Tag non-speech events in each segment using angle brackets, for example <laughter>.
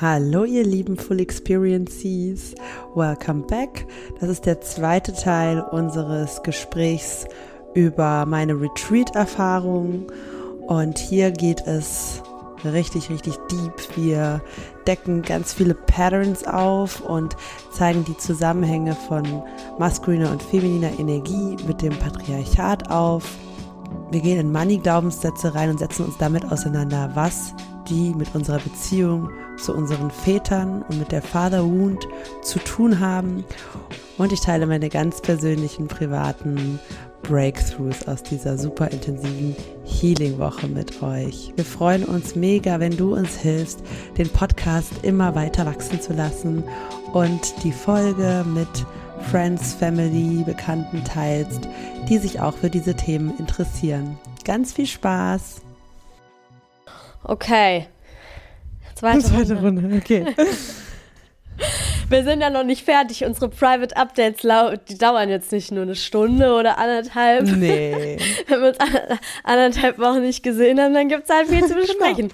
Hallo ihr lieben Full Experiences, welcome back. Das ist der zweite Teil unseres Gesprächs über meine Retreat-Erfahrung und hier geht es richtig, richtig deep. Wir decken ganz viele Patterns auf und zeigen die Zusammenhänge von maskuliner und femininer Energie mit dem Patriarchat auf. Wir gehen in Money-Glaubenssätze rein und setzen uns damit auseinander, was die mit unserer Beziehung zu unseren Vätern und mit der Father Wound zu tun haben. Und ich teile meine ganz persönlichen privaten Breakthroughs aus dieser super intensiven Healing-Woche mit euch. Wir freuen uns mega, wenn du uns hilfst, den Podcast immer weiter wachsen zu lassen und die Folge mit Friends, Family, Bekannten teilst, die sich auch für diese Themen interessieren. Ganz viel Spaß! Okay. Zweite, Zweite Runde. Runde. Okay. <laughs> Wir sind ja noch nicht fertig. Unsere Private Updates, die dauern jetzt nicht nur eine Stunde oder anderthalb. Nee. <laughs> Wenn wir uns anderthalb Wochen nicht gesehen haben, dann gibt es halt viel zu <laughs> besprechen.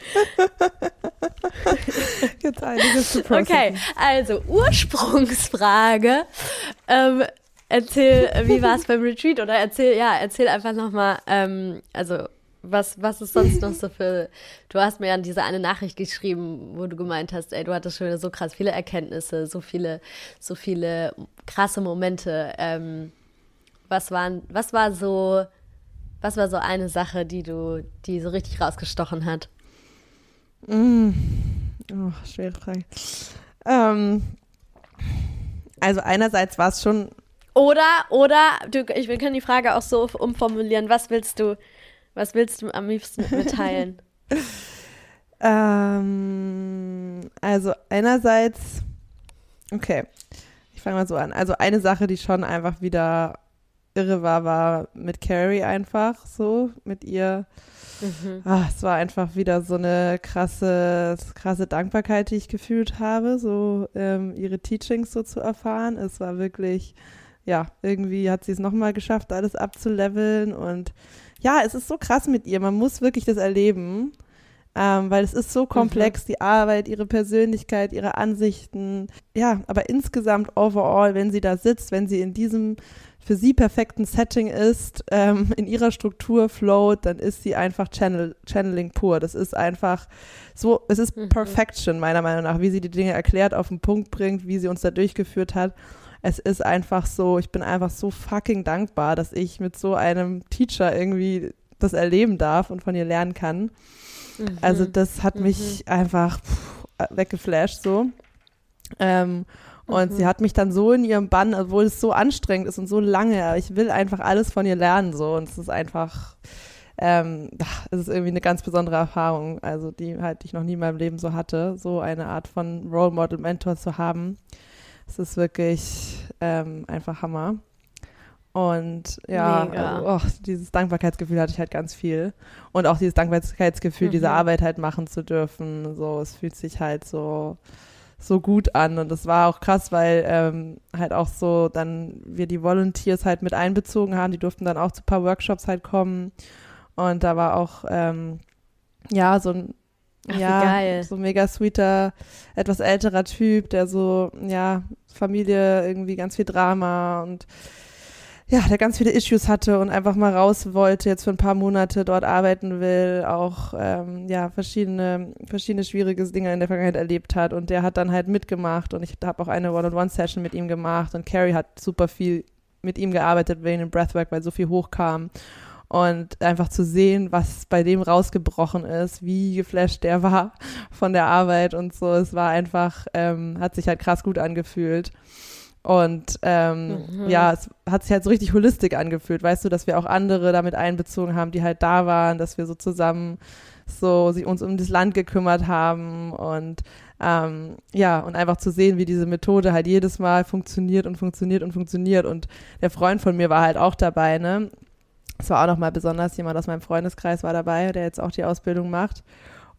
Einiges zu processen. Okay, also Ursprungsfrage. Ähm, erzähl, wie war es beim Retreat? Oder erzähl, ja, erzähl einfach nochmal, ähm, also was, was ist sonst noch so für. Du hast mir ja diese eine Nachricht geschrieben, wo du gemeint hast, ey, du hattest schon wieder so krass viele Erkenntnisse, so viele, so viele krasse Momente. Ähm, was waren, was war so, was war so eine Sache, die du, die so richtig rausgestochen hat? Mm. Oh, schwere Frage. Ähm, also einerseits war es schon. Oder, oder, du, ich, wir können die Frage auch so umformulieren, was willst du, was willst du am liebsten mit mir teilen? <laughs> ähm, also einerseits, okay, ich fange mal so an. Also eine Sache, die schon einfach wieder irre war, war mit Carrie einfach so, mit ihr. Mhm. Ach, es war einfach wieder so eine krasse, krasse Dankbarkeit, die ich gefühlt habe, so ähm, ihre Teachings so zu erfahren. Es war wirklich, ja, irgendwie hat sie es nochmal geschafft, alles abzuleveln und ja, es ist so krass mit ihr. Man muss wirklich das erleben, ähm, weil es ist so komplex, mhm. die Arbeit, ihre Persönlichkeit, ihre Ansichten. Ja, aber insgesamt overall, wenn sie da sitzt, wenn sie in diesem für sie perfekten Setting ist, ähm, in ihrer Struktur float, dann ist sie einfach Channel, Channeling pur. Das ist einfach so, es ist mhm. Perfection meiner Meinung nach, wie sie die Dinge erklärt, auf den Punkt bringt, wie sie uns da durchgeführt hat es ist einfach so, ich bin einfach so fucking dankbar, dass ich mit so einem Teacher irgendwie das erleben darf und von ihr lernen kann. Mhm. Also das hat mich mhm. einfach pff, weggeflasht so. Ähm, und mhm. sie hat mich dann so in ihrem Bann, obwohl es so anstrengend ist und so lange, aber ich will einfach alles von ihr lernen so und es ist einfach, ähm, es ist irgendwie eine ganz besondere Erfahrung, also die halt ich noch nie in meinem Leben so hatte, so eine Art von Role Model Mentor zu haben. Es ist wirklich ähm, einfach Hammer. Und ja, also, oh, dieses Dankbarkeitsgefühl hatte ich halt ganz viel. Und auch dieses Dankbarkeitsgefühl, mhm. diese Arbeit halt machen zu dürfen. So, es fühlt sich halt so, so gut an. Und das war auch krass, weil ähm, halt auch so dann wir die Volunteers halt mit einbezogen haben. Die durften dann auch zu ein paar Workshops halt kommen. Und da war auch, ähm, ja, so ein Ach, ja, so mega sweeter, etwas älterer Typ, der so, ja, Familie, irgendwie ganz viel Drama und ja, der ganz viele Issues hatte und einfach mal raus wollte, jetzt für ein paar Monate dort arbeiten will, auch ähm, ja verschiedene verschiedene schwierige Dinge in der Vergangenheit erlebt hat. Und der hat dann halt mitgemacht und ich habe auch eine One-on-One-Session mit ihm gemacht und Carrie hat super viel mit ihm gearbeitet wegen dem Breathwork, weil so viel hochkam und einfach zu sehen, was bei dem rausgebrochen ist, wie geflasht der war <laughs> von der Arbeit und so. Es war einfach, ähm, hat sich halt krass gut angefühlt. Und ähm, mhm. ja, es hat sich halt so richtig holistisch angefühlt, weißt du, dass wir auch andere damit einbezogen haben, die halt da waren, dass wir so zusammen so sie uns um das Land gekümmert haben und ähm, ja, und einfach zu sehen, wie diese Methode halt jedes Mal funktioniert und funktioniert und funktioniert. Und der Freund von mir war halt auch dabei, ne? Es war auch nochmal besonders, jemand aus meinem Freundeskreis war dabei, der jetzt auch die Ausbildung macht.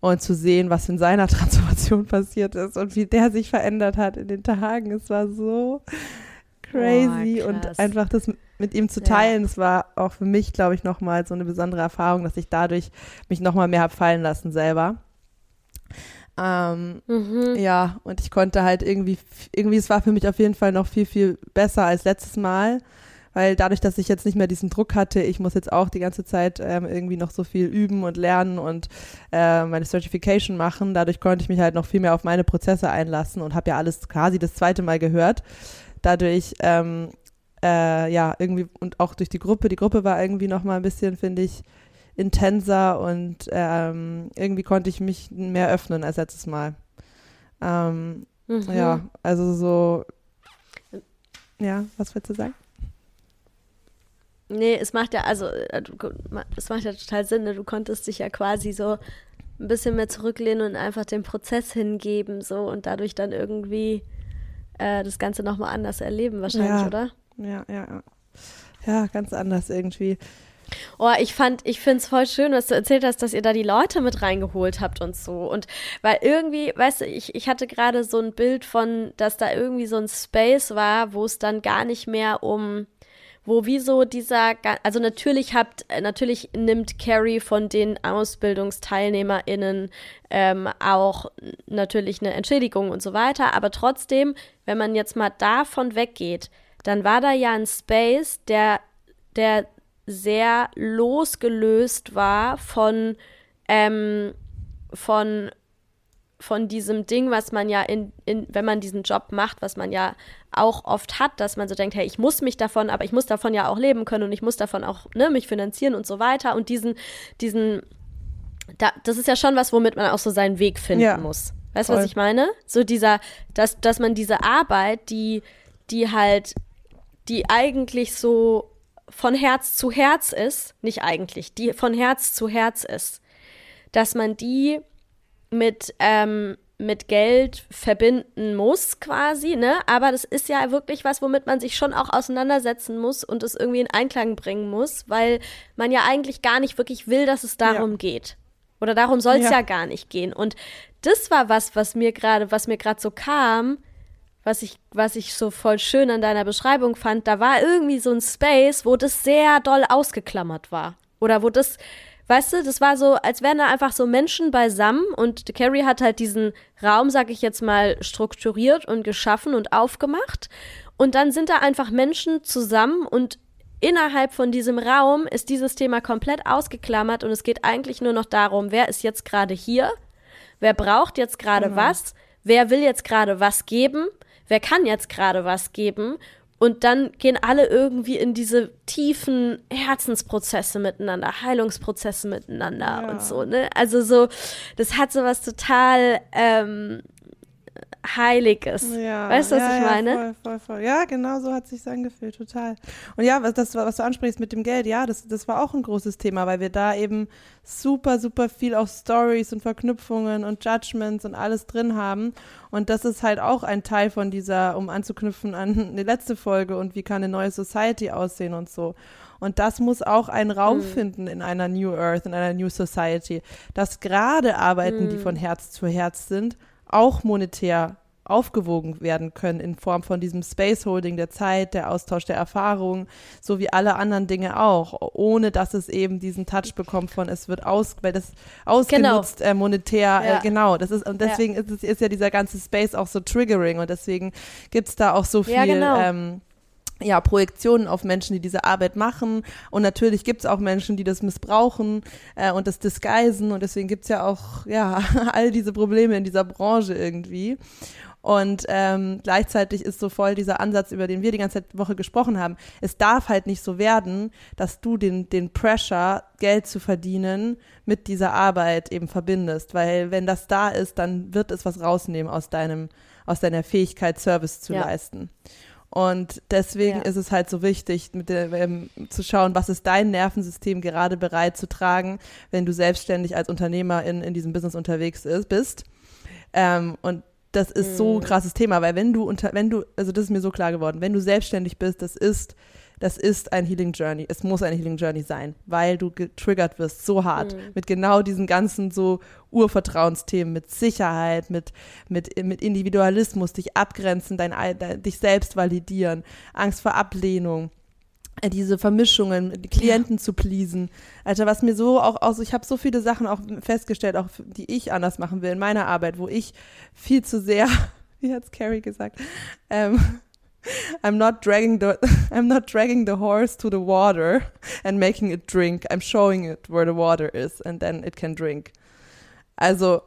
Und zu sehen, was in seiner <laughs> Transformation passiert ist und wie der sich verändert hat in den Tagen. Es war so crazy. Oh, und einfach das mit ihm zu teilen, ja. das war auch für mich, glaube ich, nochmal so eine besondere Erfahrung, dass ich dadurch mich nochmal mehr habe fallen lassen selber. Ähm, mhm. Ja, und ich konnte halt irgendwie, irgendwie, es war für mich auf jeden Fall noch viel, viel besser als letztes Mal, weil dadurch, dass ich jetzt nicht mehr diesen Druck hatte, ich muss jetzt auch die ganze Zeit ähm, irgendwie noch so viel üben und lernen und äh, meine Certification machen, dadurch konnte ich mich halt noch viel mehr auf meine Prozesse einlassen und habe ja alles quasi das zweite Mal gehört. Dadurch, ähm, äh, ja, irgendwie und auch durch die Gruppe, die Gruppe war irgendwie noch mal ein bisschen, finde ich, intenser und ähm, irgendwie konnte ich mich mehr öffnen als letztes Mal. Ähm, mhm. Ja, also so. Ja, was willst du sagen? Nee, es macht ja, also, äh, es macht ja total Sinn, ne? du konntest dich ja quasi so ein bisschen mehr zurücklehnen und einfach den Prozess hingeben, so und dadurch dann irgendwie äh, das Ganze nochmal anders erleben, wahrscheinlich, ja. oder? Ja, ja, ja. Ja, ganz anders irgendwie. Oh, ich fand, ich finde es voll schön, was du erzählt hast, dass ihr da die Leute mit reingeholt habt und so. Und weil irgendwie, weißt du, ich, ich hatte gerade so ein Bild von, dass da irgendwie so ein Space war, wo es dann gar nicht mehr um, wo wie so dieser, also natürlich habt, natürlich nimmt Carrie von den AusbildungsteilnehmerInnen ähm, auch natürlich eine Entschädigung und so weiter, aber trotzdem, wenn man jetzt mal davon weggeht, dann war da ja ein Space, der, der sehr losgelöst war von, ähm, von, von diesem Ding, was man ja in, in, wenn man diesen Job macht, was man ja auch oft hat, dass man so denkt, hey, ich muss mich davon, aber ich muss davon ja auch leben können und ich muss davon auch ne, mich finanzieren und so weiter. Und diesen, diesen, da, das ist ja schon was, womit man auch so seinen Weg finden ja, muss. Weißt du, was ich meine? So dieser, dass, dass man diese Arbeit, die, die halt, die eigentlich so von Herz zu Herz ist, nicht eigentlich, die von Herz zu Herz ist, dass man die mit, ähm, mit Geld verbinden muss, quasi, ne? Aber das ist ja wirklich was, womit man sich schon auch auseinandersetzen muss und es irgendwie in Einklang bringen muss, weil man ja eigentlich gar nicht wirklich will, dass es darum ja. geht. Oder darum soll es ja. ja gar nicht gehen. Und das war was, was mir gerade, was mir gerade so kam, was ich, was ich so voll schön an deiner Beschreibung fand, da war irgendwie so ein Space, wo das sehr doll ausgeklammert war. Oder wo das, weißt du, das war so, als wären da einfach so Menschen beisammen und Carrie hat halt diesen Raum, sag ich jetzt mal, strukturiert und geschaffen und aufgemacht. Und dann sind da einfach Menschen zusammen und innerhalb von diesem Raum ist dieses Thema komplett ausgeklammert und es geht eigentlich nur noch darum, wer ist jetzt gerade hier, wer braucht jetzt gerade mhm. was, wer will jetzt gerade was geben wer kann jetzt gerade was geben? Und dann gehen alle irgendwie in diese tiefen Herzensprozesse miteinander, Heilungsprozesse miteinander ja. und so, ne? Also so, das hat so was total ähm, Heiliges. Ja, weißt du, was ja, ich meine? Ja, voll, voll, voll. Ja, genau so hat es sich angefühlt, total. Und ja, was, das, was du ansprichst mit dem Geld, ja, das, das war auch ein großes Thema, weil wir da eben super, super viel auch Stories und Verknüpfungen und Judgments und alles drin haben. Und das ist halt auch ein Teil von dieser, um anzuknüpfen an die letzte Folge und wie kann eine neue Society aussehen und so. Und das muss auch einen Raum mhm. finden in einer New Earth, in einer New Society, dass gerade Arbeiten, mhm. die von Herz zu Herz sind, auch monetär aufgewogen werden können in Form von diesem Space Holding der Zeit, der Austausch der Erfahrungen, so wie alle anderen Dinge auch, ohne dass es eben diesen Touch bekommt von es wird aus, weil das ausgenutzt genau. äh, monetär, äh, ja. äh, genau, das ist und deswegen ja. ist es ist ja dieser ganze Space auch so triggering und deswegen gibt es da auch so viel ja, genau. ähm, ja, Projektionen auf Menschen, die diese Arbeit machen. Und natürlich gibt es auch Menschen, die das missbrauchen äh, und das disguisen. Und deswegen gibt es ja auch ja, <laughs> all diese Probleme in dieser Branche irgendwie. Und ähm, gleichzeitig ist so voll dieser Ansatz, über den wir die ganze Woche gesprochen haben. Es darf halt nicht so werden, dass du den, den Pressure, Geld zu verdienen, mit dieser Arbeit eben verbindest. Weil wenn das da ist, dann wird es was rausnehmen aus deinem, aus deiner Fähigkeit, Service zu ja. leisten. Und deswegen ja. ist es halt so wichtig, mit der, ähm, zu schauen, was ist dein Nervensystem gerade bereit zu tragen, wenn du selbstständig als Unternehmer in, in diesem Business unterwegs ist, bist. Ähm, und das ist mhm. so ein krasses Thema, weil wenn du unter, wenn du, also das ist mir so klar geworden, wenn du selbstständig bist, das ist das ist ein Healing Journey. Es muss eine Healing Journey sein, weil du getriggert wirst so hart mhm. mit genau diesen ganzen so Urvertrauensthemen, mit Sicherheit, mit, mit, mit Individualismus, dich abgrenzen, dein, dein, dich selbst validieren, Angst vor Ablehnung. äh, diese Vermischungen, die Klienten ja. zu pleasen. Alter, was mir so auch aus, ich habe so viele Sachen auch festgestellt, auch die ich anders machen will in meiner Arbeit, wo ich viel zu sehr, <laughs> wie hat's Carrie gesagt, ähm, I'm not dragging the <laughs> I'm not dragging the horse to the water and making it drink. I'm showing it where the water is and then it can drink. Also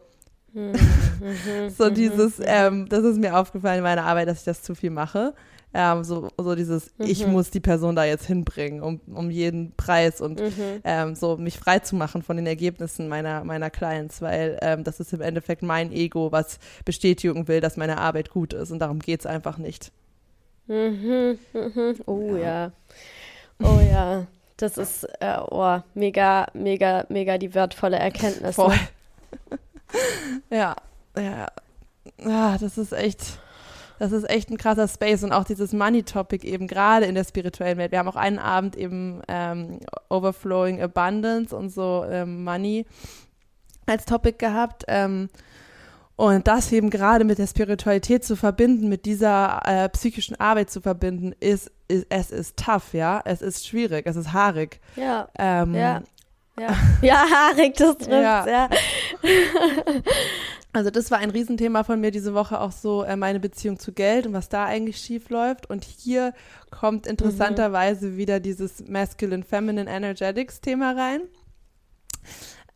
mhm, <laughs> mhm, so mhm, dieses, ähm, das ist mir aufgefallen in meiner Arbeit, dass ich das zu viel mache. Ähm, so, so dieses, mhm. ich muss die Person da jetzt hinbringen, um, um jeden Preis und mhm. ähm, so mich frei zu machen von den Ergebnissen meiner, meiner Clients, weil ähm, das ist im Endeffekt mein Ego, was bestätigen will, dass meine Arbeit gut ist und darum geht es einfach nicht. Mhm, mhm. Oh ja. ja. Oh ja. Das ist äh, oh, mega, mega, mega die wertvolle Erkenntnis. Voll. <laughs> ja, ja. Ja, das ist echt das ist echt ein krasser Space und auch dieses Money-Topic eben gerade in der spirituellen Welt. Wir haben auch einen Abend eben ähm, Overflowing Abundance und so ähm, Money als Topic gehabt. Ähm, und das eben gerade mit der Spiritualität zu verbinden, mit dieser äh, psychischen Arbeit zu verbinden, ist, ist, es ist tough, ja. Es ist schwierig, es ist haarig. Ja. Ähm, ja. <laughs> Ja. ja, haarig, das trifft, ja. ja. <laughs> Also das war ein Riesenthema von mir diese Woche auch so äh, meine Beziehung zu Geld und was da eigentlich schief läuft. Und hier kommt interessanterweise mhm. wieder dieses Masculine Feminine Energetics Thema rein.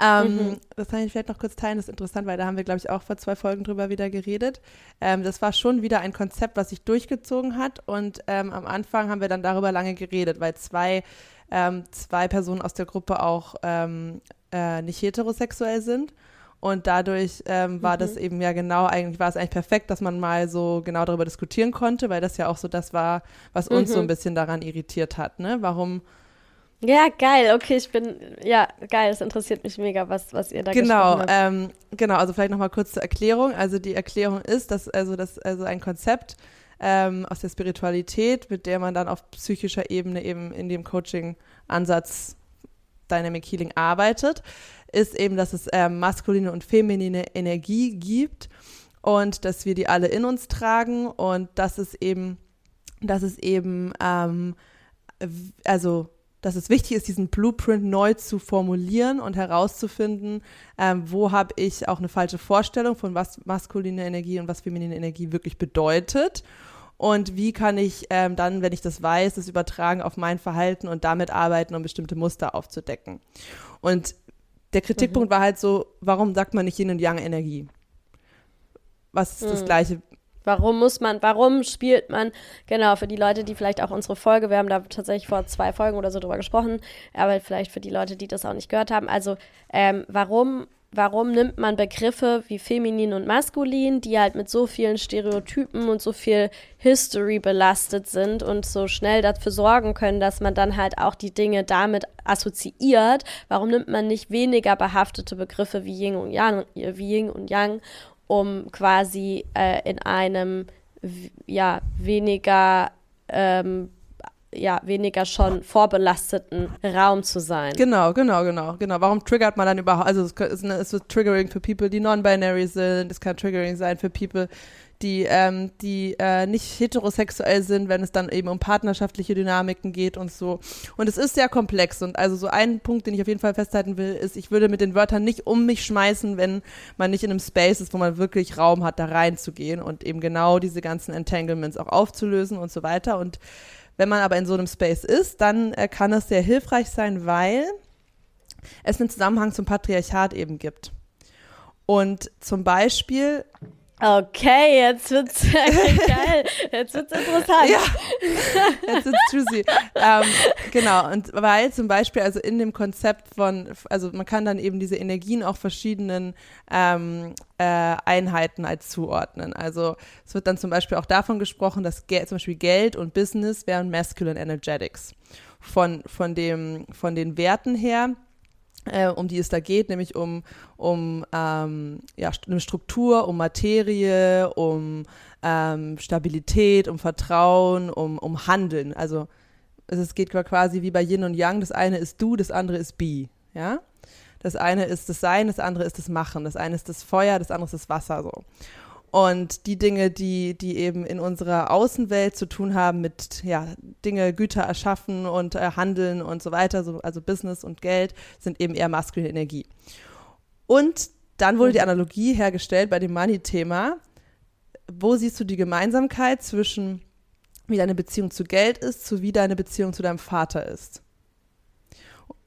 Ähm, mhm. Das kann ich vielleicht noch kurz teilen, das ist interessant, weil da haben wir, glaube ich, auch vor zwei Folgen drüber wieder geredet. Ähm, das war schon wieder ein Konzept, was sich durchgezogen hat und ähm, am Anfang haben wir dann darüber lange geredet, weil zwei, ähm, zwei Personen aus der Gruppe auch ähm, äh, nicht heterosexuell sind. Und dadurch ähm, war mhm. das eben ja genau, eigentlich war es eigentlich perfekt, dass man mal so genau darüber diskutieren konnte, weil das ja auch so das war, was uns mhm. so ein bisschen daran irritiert hat, ne? Warum. Ja, geil, okay, ich bin, ja, geil, es interessiert mich mega, was, was ihr da genau, habt. Ähm, genau, also vielleicht nochmal kurz zur Erklärung. Also die Erklärung ist, dass also das, also ein Konzept ähm, aus der Spiritualität, mit der man dann auf psychischer Ebene eben in dem Coaching-Ansatz Dynamic Healing arbeitet, ist eben, dass es ähm, maskuline und feminine Energie gibt und dass wir die alle in uns tragen und dass es eben, dass es eben, ähm, also dass es wichtig ist, diesen Blueprint neu zu formulieren und herauszufinden, ähm, wo habe ich auch eine falsche Vorstellung von was maskuline Energie und was feminine Energie wirklich bedeutet. Und wie kann ich ähm, dann, wenn ich das weiß, das übertragen auf mein Verhalten und damit arbeiten, um bestimmte Muster aufzudecken. Und der Kritikpunkt mhm. war halt so, warum sagt man nicht Yin und Yang Energie? Was ist mhm. das Gleiche? Warum muss man, warum spielt man, genau, für die Leute, die vielleicht auch unsere Folge, wir haben da tatsächlich vor zwei Folgen oder so drüber gesprochen, aber vielleicht für die Leute, die das auch nicht gehört haben, also ähm, warum warum nimmt man Begriffe wie feminin und maskulin, die halt mit so vielen Stereotypen und so viel History belastet sind und so schnell dafür sorgen können, dass man dann halt auch die Dinge damit assoziiert. Warum nimmt man nicht weniger behaftete Begriffe wie Yin und Yang, wie Yin und Yang um quasi äh, in einem ja weniger ähm, ja, weniger schon vorbelasteten Raum zu sein. Genau, genau, genau, genau. Warum triggert man dann überhaupt, also es ist, es ist Triggering für People, die non-binary sind, es kann Triggering sein für People, die, ähm, die äh, nicht heterosexuell sind, wenn es dann eben um partnerschaftliche Dynamiken geht und so. Und es ist sehr komplex. Und also so ein Punkt, den ich auf jeden Fall festhalten will, ist, ich würde mit den Wörtern nicht um mich schmeißen, wenn man nicht in einem Space ist, wo man wirklich Raum hat, da reinzugehen und eben genau diese ganzen Entanglements auch aufzulösen und so weiter. Und wenn man aber in so einem Space ist, dann äh, kann es sehr hilfreich sein, weil es einen Zusammenhang zum Patriarchat eben gibt. Und zum Beispiel Okay, jetzt wird's <laughs> geil. Jetzt wird's interessant. Ja, jetzt wird's juicy. ähm, genau, und weil zum Beispiel, also in dem Konzept von, also man kann dann eben diese Energien auch verschiedenen ähm, äh, Einheiten als zuordnen. Also es wird dann zum Beispiel auch davon gesprochen, dass Geld, zum Beispiel Geld und Business wären Masculine Energetics. Von, von, dem, von den Werten her äh, um die es da geht, nämlich um, um ähm, ja, eine Struktur, um Materie, um ähm, Stabilität, um Vertrauen, um, um Handeln. Also es geht quasi wie bei Yin und Yang, das eine ist du, das andere ist Bi, ja. Das eine ist das Sein, das andere ist das Machen, das eine ist das Feuer, das andere ist das Wasser, so. Und die Dinge, die, die eben in unserer Außenwelt zu tun haben mit ja, Dinge, Güter erschaffen und äh, handeln und so weiter, so, also Business und Geld, sind eben eher maskuline Energie. Und dann wurde die mhm. Analogie hergestellt bei dem Money-Thema. Wo siehst du die Gemeinsamkeit zwischen wie deine Beziehung zu Geld ist, zu wie deine Beziehung zu deinem Vater ist?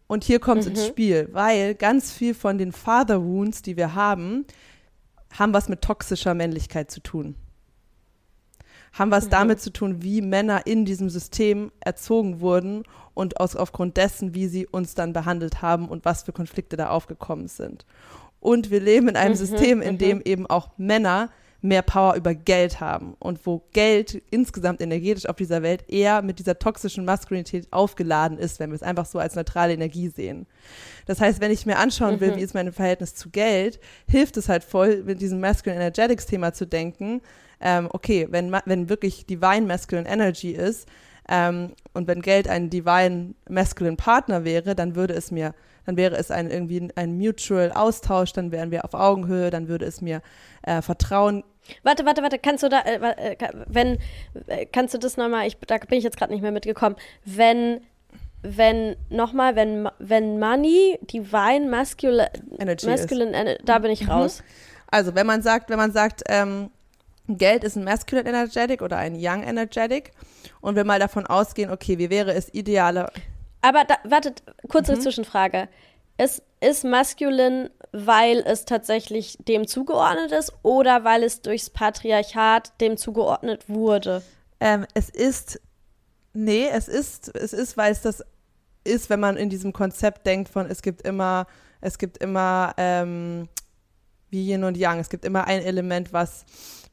Und hier kommt es mhm. ins Spiel, weil ganz viel von den Father Wounds, die wir haben, haben was mit toxischer Männlichkeit zu tun. Haben was mhm. damit zu tun, wie Männer in diesem System erzogen wurden und aus, aufgrund dessen, wie sie uns dann behandelt haben und was für Konflikte da aufgekommen sind. Und wir leben in einem mhm. System, in mhm. dem eben auch Männer mehr Power über Geld haben und wo Geld insgesamt energetisch auf dieser Welt eher mit dieser toxischen Maskulinität aufgeladen ist, wenn wir es einfach so als neutrale Energie sehen. Das heißt, wenn ich mir anschauen will, mhm. wie ist mein Verhältnis zu Geld, hilft es halt voll, mit diesem Masculine Energetics Thema zu denken. Ähm, okay, wenn, wenn wirklich Divine Masculine Energy ist ähm, und wenn Geld ein Divine Masculine Partner wäre, dann würde es mir dann wäre es ein irgendwie ein Mutual Austausch, dann wären wir auf Augenhöhe, dann würde es mir äh, Vertrauen Warte, warte, warte, kannst du da, äh, äh wenn, äh, kannst du das nochmal, ich, da bin ich jetzt gerade nicht mehr mitgekommen, wenn, wenn, nochmal, wenn, wenn Money, Divine, Masculine, Energy masculine Ener da bin ich mhm. raus. Also, wenn man sagt, wenn man sagt, ähm, Geld ist ein Masculine Energetic oder ein Young Energetic und wir mal davon ausgehen, okay, wie wäre es idealer? Aber da, wartet, kurze mhm. Zwischenfrage. Ist, ist Masculine weil es tatsächlich dem zugeordnet ist oder weil es durchs Patriarchat dem zugeordnet wurde? Ähm, es ist, nee, es ist, es ist, weil es das ist, wenn man in diesem Konzept denkt von, es gibt immer, es gibt immer, ähm, wie Yin und Yang, es gibt immer ein Element, was,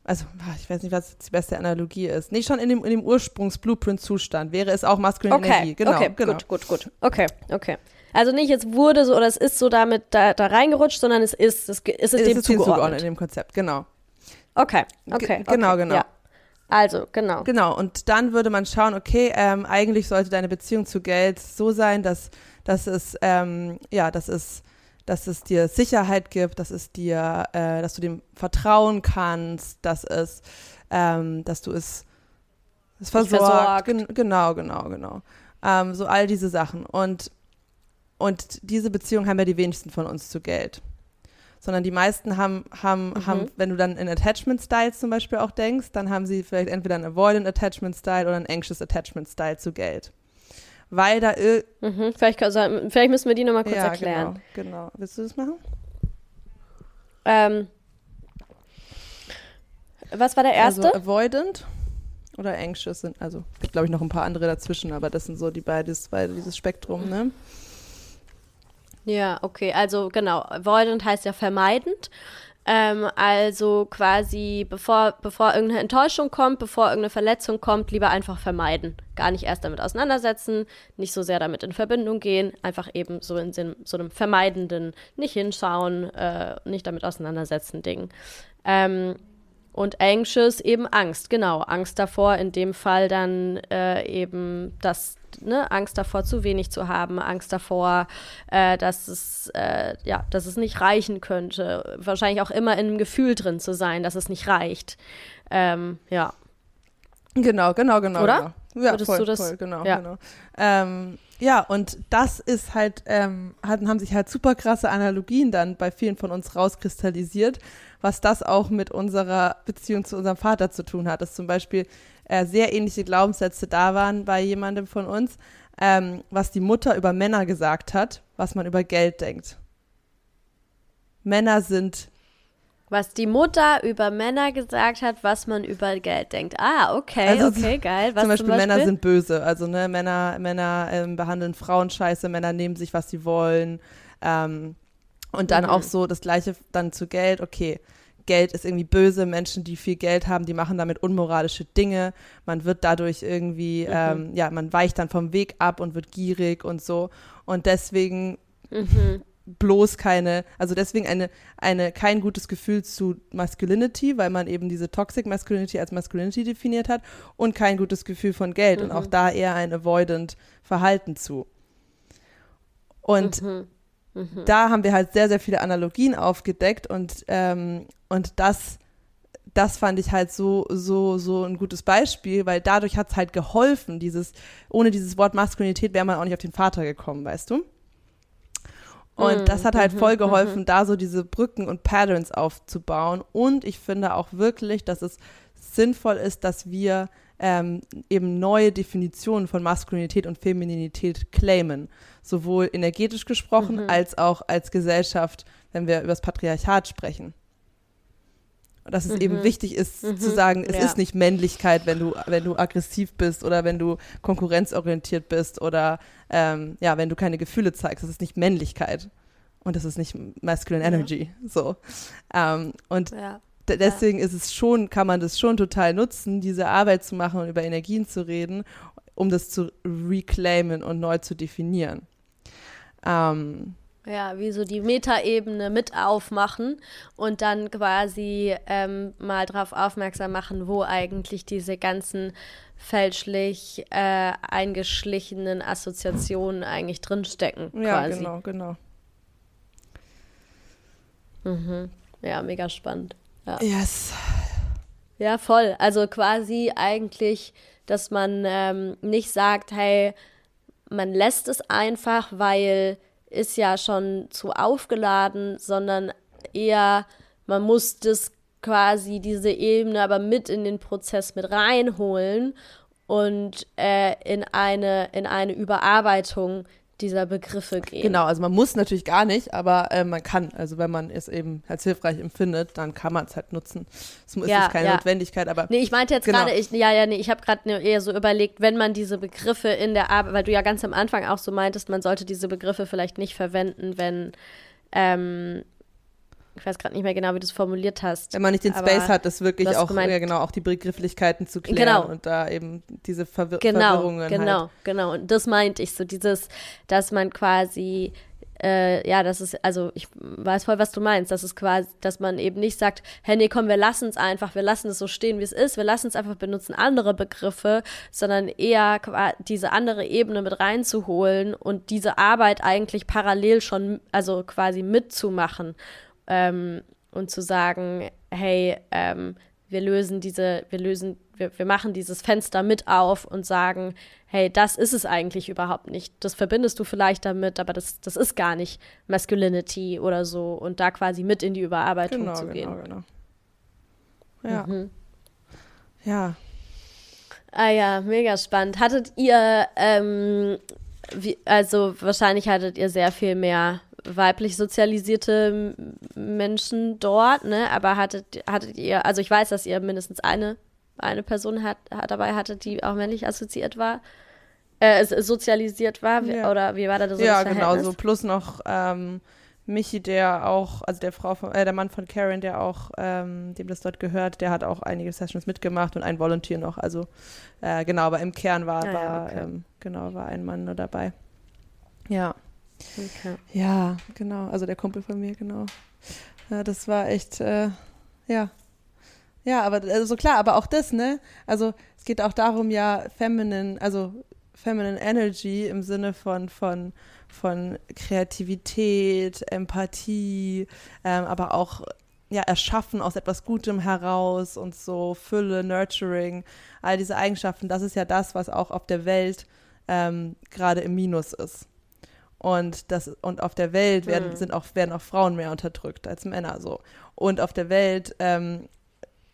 also ich weiß nicht, was die beste Analogie ist. Nee, schon in dem, in dem Ursprungs-Blueprint-Zustand wäre es auch maskuline okay, Energie. Genau, okay, genau. gut, gut, gut. Okay, okay. Also nicht, es wurde so oder es ist so damit da, da reingerutscht, sondern es ist, es, es ist, es dem ist zugeordnet. zugeordnet in dem Konzept, genau. Okay, okay. G genau, okay, genau. Ja. Also, genau. Genau, und dann würde man schauen, okay, ähm, eigentlich sollte deine Beziehung zu Geld so sein, dass, dass es, ähm, ja, dass es, dass es dir Sicherheit gibt, dass es dir, äh, dass du dem vertrauen kannst, dass es, ähm, dass du es, es versorgt. Gen genau, genau, genau. Ähm, so all diese Sachen. Und und diese Beziehung haben ja die wenigsten von uns zu Geld. Sondern die meisten haben, haben, mhm. haben, wenn du dann in Attachment Styles zum Beispiel auch denkst, dann haben sie vielleicht entweder einen Avoidant Attachment Style oder einen Anxious Attachment Style zu Geld. Weil da. Mhm. Vielleicht, vielleicht, müssen wir die nochmal kurz ja, erklären. Genau, genau. Willst du das machen? Ähm, was war der erste? Also Avoidant oder Anxious sind, also gibt glaube ich noch ein paar andere dazwischen, aber das sind so die beides, beide dieses Spektrum, ne? Ja, okay. Also genau, avoidant heißt ja vermeidend. Ähm, also quasi, bevor, bevor irgendeine Enttäuschung kommt, bevor irgendeine Verletzung kommt, lieber einfach vermeiden. Gar nicht erst damit auseinandersetzen, nicht so sehr damit in Verbindung gehen, einfach eben so in so einem vermeidenden, nicht hinschauen, äh, nicht damit auseinandersetzen Ding. Ähm, und anxious eben Angst, genau. Angst davor, in dem Fall dann äh, eben das, ne, Angst davor, zu wenig zu haben, Angst davor, äh, dass es, äh, ja, dass es nicht reichen könnte. Wahrscheinlich auch immer in einem Gefühl drin zu sein, dass es nicht reicht. Ähm, ja. Genau, genau, genau. Oder? Genau. Ja, Würdest voll, du das? voll, genau, ja. genau. Ähm, ja, und das ist halt, ähm, hatten, haben sich halt super krasse Analogien dann bei vielen von uns rauskristallisiert, was das auch mit unserer Beziehung zu unserem Vater zu tun hat. Dass zum Beispiel äh, sehr ähnliche Glaubenssätze da waren bei jemandem von uns, ähm, was die Mutter über Männer gesagt hat, was man über Geld denkt. Männer sind was die Mutter über Männer gesagt hat, was man über Geld denkt. Ah, okay, also okay, geil. Was zum, Beispiel, zum Beispiel Männer sind böse. Also ne, Männer, Männer ähm, behandeln Frauen scheiße, Männer nehmen sich, was sie wollen. Ähm, und dann mhm. auch so das Gleiche dann zu Geld. Okay, Geld ist irgendwie böse. Menschen, die viel Geld haben, die machen damit unmoralische Dinge. Man wird dadurch irgendwie, mhm. ähm, ja, man weicht dann vom Weg ab und wird gierig und so. Und deswegen mhm. Bloß keine, also deswegen eine, eine, kein gutes Gefühl zu Masculinity, weil man eben diese Toxic Masculinity als Masculinity definiert hat und kein gutes Gefühl von Geld und auch mhm. da eher ein avoidant Verhalten zu. Und mhm. Mhm. Da haben wir halt sehr, sehr viele Analogien aufgedeckt und, ähm, und das, das fand ich halt so, so, so ein gutes Beispiel, weil dadurch hat es halt geholfen, dieses, ohne dieses Wort Maskulinität wäre man auch nicht auf den Vater gekommen, weißt du? Und mm, das hat halt voll mhm, geholfen, mm, da so diese Brücken und Patterns aufzubauen. Und ich finde auch wirklich, dass es sinnvoll ist, dass wir ähm, eben neue Definitionen von Maskulinität und Femininität claimen. Sowohl energetisch gesprochen, mhm. als auch als Gesellschaft, wenn wir über das Patriarchat sprechen dass es mhm. eben wichtig ist mhm. zu sagen, es ja. ist nicht Männlichkeit, wenn du, wenn du aggressiv bist oder wenn du konkurrenzorientiert bist oder ähm, ja, wenn du keine Gefühle zeigst. Das ist nicht Männlichkeit. Und das ist nicht Masculine Energy. Ja. So. Ähm, und ja. deswegen ist es schon, kann man das schon total nutzen, diese Arbeit zu machen und über Energien zu reden, um das zu reclaimen und neu zu definieren. Ähm, ja, wie so die Metaebene mit aufmachen und dann quasi ähm, mal darauf aufmerksam machen, wo eigentlich diese ganzen fälschlich äh, eingeschlichenen Assoziationen eigentlich drinstecken. Ja, quasi. genau, genau. Mhm. Ja, mega spannend. Ja. Yes. Ja, voll. Also quasi eigentlich, dass man ähm, nicht sagt, hey, man lässt es einfach, weil ist ja schon zu aufgeladen, sondern eher, man muss das quasi diese Ebene aber mit in den Prozess mit reinholen und äh, in eine in eine Überarbeitung dieser Begriffe gehen. Genau, also man muss natürlich gar nicht, aber äh, man kann. Also wenn man es eben als hilfreich empfindet, dann kann man es halt nutzen. Es ist ja, keine ja. Notwendigkeit, aber. Nee, ich meinte jetzt genau. gerade, ich, ja, ja, nee, ich habe gerade eher so überlegt, wenn man diese Begriffe in der Arbeit, weil du ja ganz am Anfang auch so meintest, man sollte diese Begriffe vielleicht nicht verwenden, wenn ähm, ich weiß gerade nicht mehr genau, wie du es formuliert hast. Wenn man nicht den Space hat, das wirklich auch, gemeint, ja, genau, auch die Begrifflichkeiten zu klären genau. und da eben diese Verwir genau, Verwirrungen Genau, halt. genau. Und das meinte ich so, dieses, dass man quasi äh, ja, das ist, also ich weiß voll, was du meinst. Das ist quasi, dass man eben nicht sagt, hey, nee, komm, wir lassen es einfach, wir lassen es so stehen, wie es ist, wir lassen es einfach benutzen andere Begriffe, sondern eher diese andere Ebene mit reinzuholen und diese Arbeit eigentlich parallel schon, also quasi mitzumachen ähm, und zu sagen, hey, ähm, wir lösen diese, wir lösen, wir, wir machen dieses Fenster mit auf und sagen, hey, das ist es eigentlich überhaupt nicht. Das verbindest du vielleicht damit, aber das, das ist gar nicht Masculinity oder so und da quasi mit in die Überarbeitung genau, zu genau, gehen. Genau. Ja. Mhm. Ja. Ah ja, mega spannend. Hattet ihr, ähm, wie, also wahrscheinlich hattet ihr sehr viel mehr weiblich sozialisierte Menschen dort, ne? Aber hattet, hattet ihr, also ich weiß, dass ihr mindestens eine, eine Person hat, hat dabei hattet, die auch männlich assoziiert war, äh, sozialisiert war, ja. oder wie war da das so Ja, genau, so plus noch ähm, Michi, der auch, also der Frau von, äh, der Mann von Karen, der auch, ähm, dem das dort gehört, der hat auch einige Sessions mitgemacht und ein Volunteer noch. Also äh, genau, aber im Kern war, ah, war ja, okay. ähm, genau, war ein Mann nur dabei. Ja. Okay. Ja, genau. Also der Kumpel von mir, genau. Ja, das war echt, äh, ja. Ja, aber also klar, aber auch das, ne? Also es geht auch darum, ja, feminine, also feminine energy im Sinne von, von, von Kreativität, Empathie, ähm, aber auch ja, erschaffen aus etwas Gutem heraus und so Fülle, Nurturing, all diese Eigenschaften, das ist ja das, was auch auf der Welt ähm, gerade im Minus ist. Und, das, und auf der Welt werden, mhm. sind auch, werden auch Frauen mehr unterdrückt als Männer so. Und auf der Welt ähm,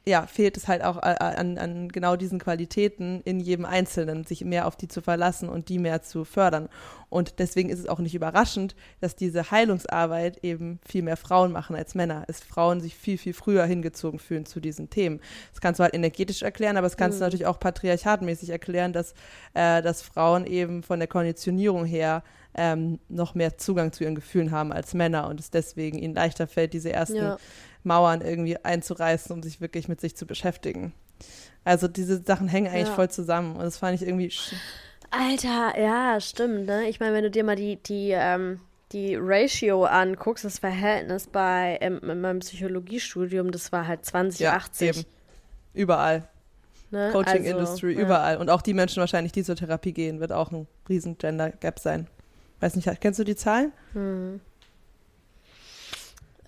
ja, fehlt es halt auch an, an genau diesen Qualitäten in jedem Einzelnen, sich mehr auf die zu verlassen und die mehr zu fördern. Und deswegen ist es auch nicht überraschend, dass diese Heilungsarbeit eben viel mehr Frauen machen als Männer. Es Frauen sich viel, viel früher hingezogen fühlen zu diesen Themen. Das kannst du halt energetisch erklären, aber das kannst mhm. du natürlich auch patriarchatmäßig erklären, dass, äh, dass Frauen eben von der Konditionierung her ähm, noch mehr Zugang zu ihren Gefühlen haben als Männer und es deswegen ihnen leichter fällt, diese ersten ja. Mauern irgendwie einzureißen, um sich wirklich mit sich zu beschäftigen. Also diese Sachen hängen eigentlich ja. voll zusammen und das fand ich irgendwie. Alter, ja, stimmt, ne? Ich meine, wenn du dir mal die, die, ähm, die Ratio anguckst, das Verhältnis bei ähm, in meinem Psychologiestudium, das war halt 2080. Ja, eben. Überall. Ne? Coaching also, Industry, ja. überall. Und auch die Menschen wahrscheinlich, die zur Therapie gehen, wird auch ein riesen Gender Gap sein. Weiß nicht, kennst du die Zahlen? Hm.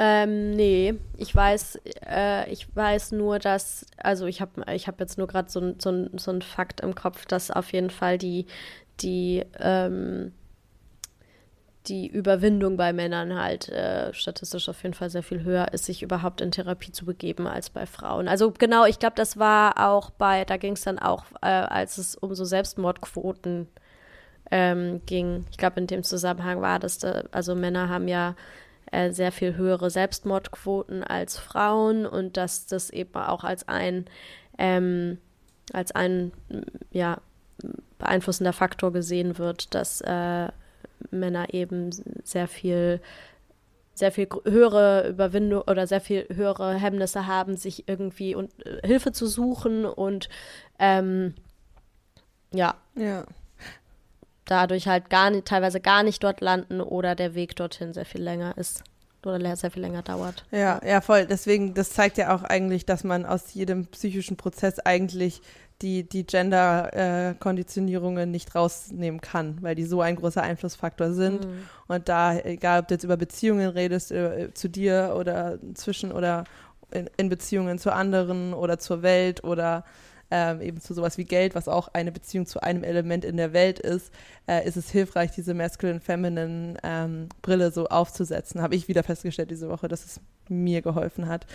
Ähm, nee, ich weiß, äh, ich weiß nur, dass, also ich habe ich hab jetzt nur gerade so, so, so einen Fakt im Kopf, dass auf jeden Fall die, die, ähm, die Überwindung bei Männern halt äh, statistisch auf jeden Fall sehr viel höher ist, sich überhaupt in Therapie zu begeben als bei Frauen. Also genau, ich glaube, das war auch bei, da ging es dann auch, äh, als es um so Selbstmordquoten ähm, ging. Ich glaube, in dem Zusammenhang war das, da, also Männer haben ja äh, sehr viel höhere Selbstmordquoten als Frauen und dass das eben auch als ein, ähm, als ein ja, beeinflussender Faktor gesehen wird, dass äh, Männer eben sehr viel sehr viel höhere Überwindung oder sehr viel höhere Hemmnisse haben, sich irgendwie und, äh, Hilfe zu suchen und ähm, ja. Ja. Dadurch halt gar nicht, teilweise gar nicht dort landen oder der Weg dorthin sehr viel länger ist oder sehr viel länger dauert. Ja, ja, voll. Deswegen, das zeigt ja auch eigentlich, dass man aus jedem psychischen Prozess eigentlich die, die Gender-Konditionierungen äh, nicht rausnehmen kann, weil die so ein großer Einflussfaktor sind. Mhm. Und da, egal ob du jetzt über Beziehungen redest, äh, zu dir oder zwischen oder in, in, Beziehungen zu anderen oder zur Welt oder ähm, eben zu sowas wie Geld, was auch eine Beziehung zu einem Element in der Welt ist, äh, ist es hilfreich, diese masculine-feminine ähm, Brille so aufzusetzen. Habe ich wieder festgestellt diese Woche, dass es mir geholfen hat.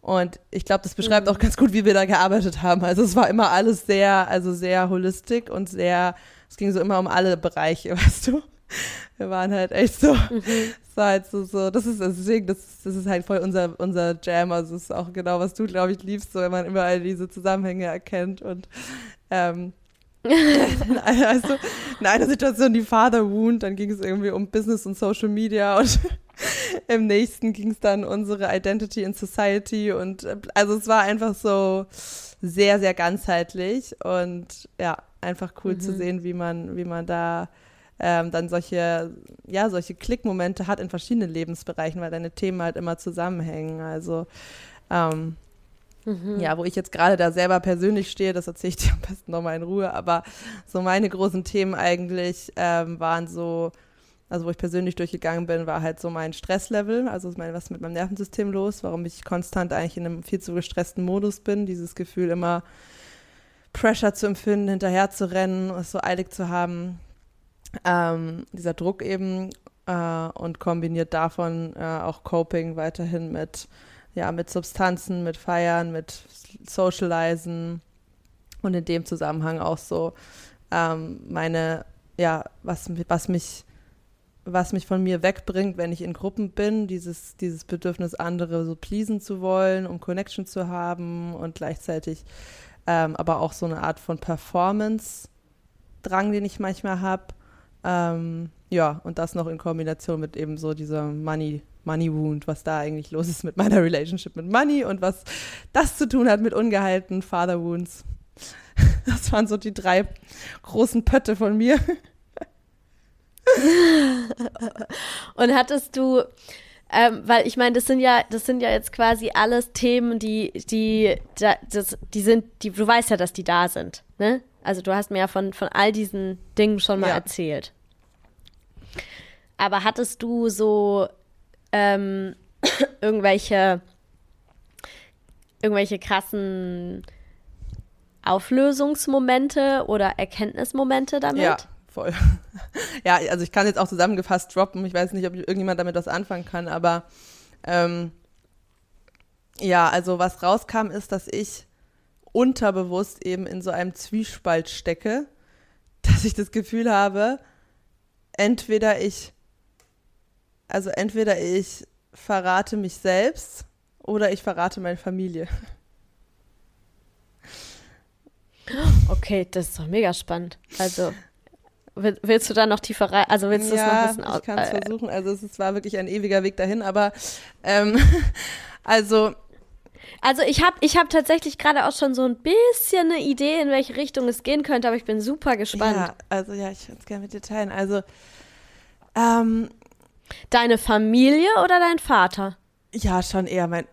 Und ich glaube, das beschreibt mhm. auch ganz gut, wie wir da gearbeitet haben. Also es war immer alles sehr, also sehr holistisch und sehr, es ging so immer um alle Bereiche, <laughs> weißt du. <laughs> Wir waren halt echt so, mhm. es war halt so, so, das ist deswegen, das, das ist halt voll unser, unser Jam. Also es ist auch genau, was du, glaube ich, liebst, so wenn man überall diese Zusammenhänge erkennt und ähm, <laughs> <laughs> also in einer Situation die Father Wound, dann ging es irgendwie um Business und Social Media und im nächsten ging es dann unsere Identity in Society und also es war einfach so sehr, sehr ganzheitlich und ja, einfach cool mhm. zu sehen, wie man, wie man da ähm, dann solche, ja, solche Klickmomente hat in verschiedenen Lebensbereichen, weil deine Themen halt immer zusammenhängen. Also ähm, Mhm. Ja, wo ich jetzt gerade da selber persönlich stehe, das erzähle ich dir am besten nochmal in Ruhe, aber so meine großen Themen eigentlich ähm, waren so, also wo ich persönlich durchgegangen bin, war halt so mein Stresslevel, also mein, was mit meinem Nervensystem los, warum ich konstant eigentlich in einem viel zu gestressten Modus bin, dieses Gefühl immer Pressure zu empfinden, hinterher zu rennen, es so eilig zu haben, ähm, dieser Druck eben äh, und kombiniert davon äh, auch Coping weiterhin mit ja, mit Substanzen, mit Feiern, mit Socializen und in dem Zusammenhang auch so ähm, meine, ja, was, was mich was mich von mir wegbringt, wenn ich in Gruppen bin, dieses, dieses Bedürfnis, andere so pleasen zu wollen, um Connection zu haben und gleichzeitig ähm, aber auch so eine Art von Performance-Drang, den ich manchmal habe. Ähm, ja, und das noch in Kombination mit eben so dieser Money, Money Wound, was da eigentlich los ist mit meiner Relationship mit Money und was das zu tun hat mit ungeheilten Father Wounds. <laughs> Das waren so die drei großen Pötte von mir. <laughs> und hattest du, ähm, weil ich meine, das sind ja, das sind ja jetzt quasi alles Themen, die, die, das, die sind, die, du weißt ja, dass die da sind, ne? Also du hast mir ja von, von all diesen Dingen schon mal ja. erzählt. Aber hattest du so ähm, <clears throat> irgendwelche, irgendwelche krassen Auflösungsmomente oder Erkenntnismomente damit? Ja, voll. <laughs> ja, also ich kann jetzt auch zusammengefasst droppen. Ich weiß nicht, ob irgendjemand damit was anfangen kann, aber ähm, ja, also was rauskam, ist, dass ich unterbewusst eben in so einem Zwiespalt stecke, dass ich das Gefühl habe, entweder ich also entweder ich verrate mich selbst oder ich verrate meine Familie. <gasps> Okay, das ist doch mega spannend. Also willst du da noch tiefer rein? Also willst du ja, das noch ein bisschen aus? Ich kann es äh, versuchen. Also es, es, war wirklich ein ewiger Weg dahin, aber ähm, <laughs> also also ich habe ich hab tatsächlich gerade auch schon so ein bisschen eine Idee, in welche Richtung es gehen könnte, aber ich bin super gespannt. Ja, also ja, ich würde es gerne mit dir teilen. Also ähm, Deine Familie oder dein Vater? Ja, schon eher mein.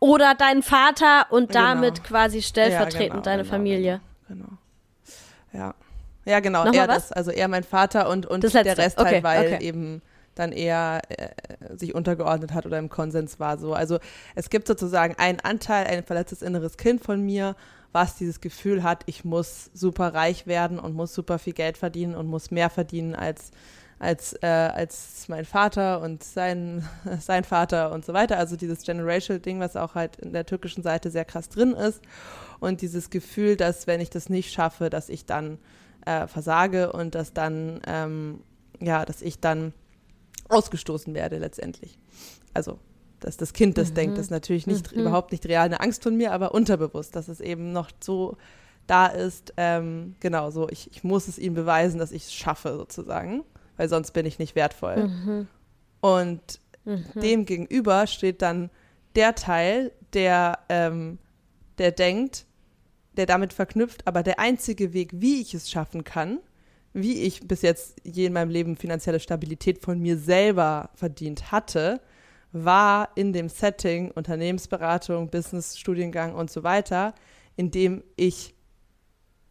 Oder dein Vater und genau. damit quasi stellvertretend ja, genau, deine genau, Familie. Genau, genau. Ja. Ja, genau, Nochmal eher was? das. Also eher mein Vater und, und der Rest halt, okay, halt, weil okay. eben dann eher äh, sich untergeordnet hat oder im Konsens war so. Also es gibt sozusagen einen Anteil, ein verletztes inneres Kind von mir, was dieses Gefühl hat, ich muss super reich werden und muss super viel Geld verdienen und muss mehr verdienen als als, äh, als mein Vater und sein, <laughs> sein Vater und so weiter. Also dieses Generational Ding, was auch halt in der türkischen Seite sehr krass drin ist. Und dieses Gefühl, dass wenn ich das nicht schaffe, dass ich dann äh, versage und dass dann, ähm, ja, dass ich dann ausgestoßen werde letztendlich. Also dass das Kind das mhm. denkt. Das ist natürlich nicht, mhm. überhaupt nicht real eine Angst von mir, aber unterbewusst, dass es eben noch so da ist, ähm, genau so, ich, ich muss es ihm beweisen, dass ich es schaffe sozusagen, weil sonst bin ich nicht wertvoll. Mhm. Und mhm. dem gegenüber steht dann der Teil, der, ähm, der denkt, der damit verknüpft, aber der einzige Weg, wie ich es schaffen kann, wie ich bis jetzt je in meinem Leben finanzielle Stabilität von mir selber verdient hatte, war in dem Setting Unternehmensberatung, Business-Studiengang und so weiter, in dem ich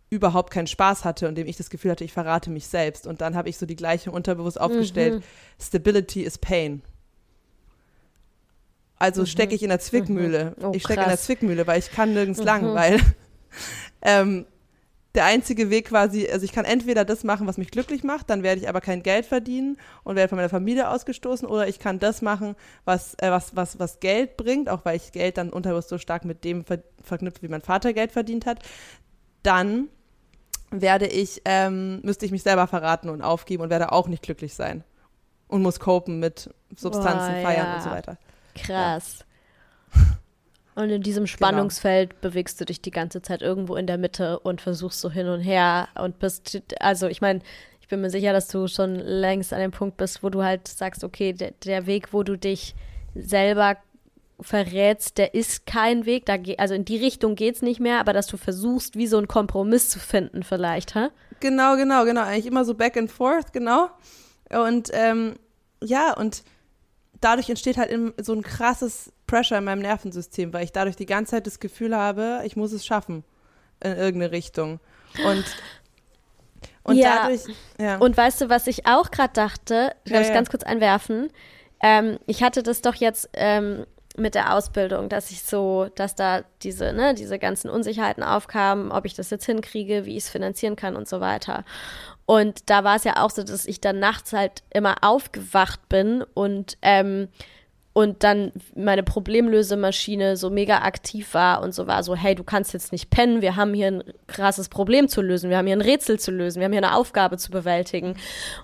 überhaupt keinen Spaß hatte und dem ich das Gefühl hatte, ich verrate mich selbst. Und dann habe ich so die Gleichung unterbewusst aufgestellt, mhm. Stability is pain. Also mhm. stecke ich in der Zwickmühle. Mhm. Oh, ich stecke in der Zwickmühle, weil ich kann nirgends lang, mhm. weil <laughs> ähm, der einzige Weg quasi, also ich kann entweder das machen, was mich glücklich macht, dann werde ich aber kein Geld verdienen und werde von meiner Familie ausgestoßen, oder ich kann das machen, was, äh, was, was, was Geld bringt, auch weil ich Geld dann unterbewusst so stark mit dem ver verknüpft, wie mein Vater Geld verdient hat. Dann werde ich, ähm, müsste ich mich selber verraten und aufgeben und werde auch nicht glücklich sein. Und muss copen mit Substanzen, Boah, feiern ja. und so weiter. Krass. Und in diesem genau. Spannungsfeld genau. bewegst du dich die ganze Zeit irgendwo in der Mitte und versuchst so hin und her und bist, also ich meine, ich bin mir sicher, dass du schon längst an dem Punkt bist, wo du halt sagst, okay, der, der Weg, wo du dich selber verrätst, der ist kein Weg, da also in die Richtung geht es nicht mehr, aber dass du versuchst, wie so einen Kompromiss zu finden vielleicht, hä? Genau, genau, genau, eigentlich immer so back and forth, genau. Und ähm, ja, und dadurch entsteht halt so ein krasses Pressure in meinem Nervensystem, weil ich dadurch die ganze Zeit das Gefühl habe, ich muss es schaffen in irgendeine Richtung. Und, und ja. dadurch. Ja. Und weißt du, was ich auch gerade dachte, ich ja, es ja. ganz kurz einwerfen. Ähm, ich hatte das doch jetzt ähm, mit der Ausbildung, dass ich so, dass da diese, ne, diese ganzen Unsicherheiten aufkamen, ob ich das jetzt hinkriege, wie ich es finanzieren kann und so weiter. Und da war es ja auch so, dass ich dann nachts halt immer aufgewacht bin und ähm, und dann meine Problemlösemaschine so mega aktiv war und so war so, hey, du kannst jetzt nicht pennen, wir haben hier ein krasses Problem zu lösen, wir haben hier ein Rätsel zu lösen, wir haben hier eine Aufgabe zu bewältigen.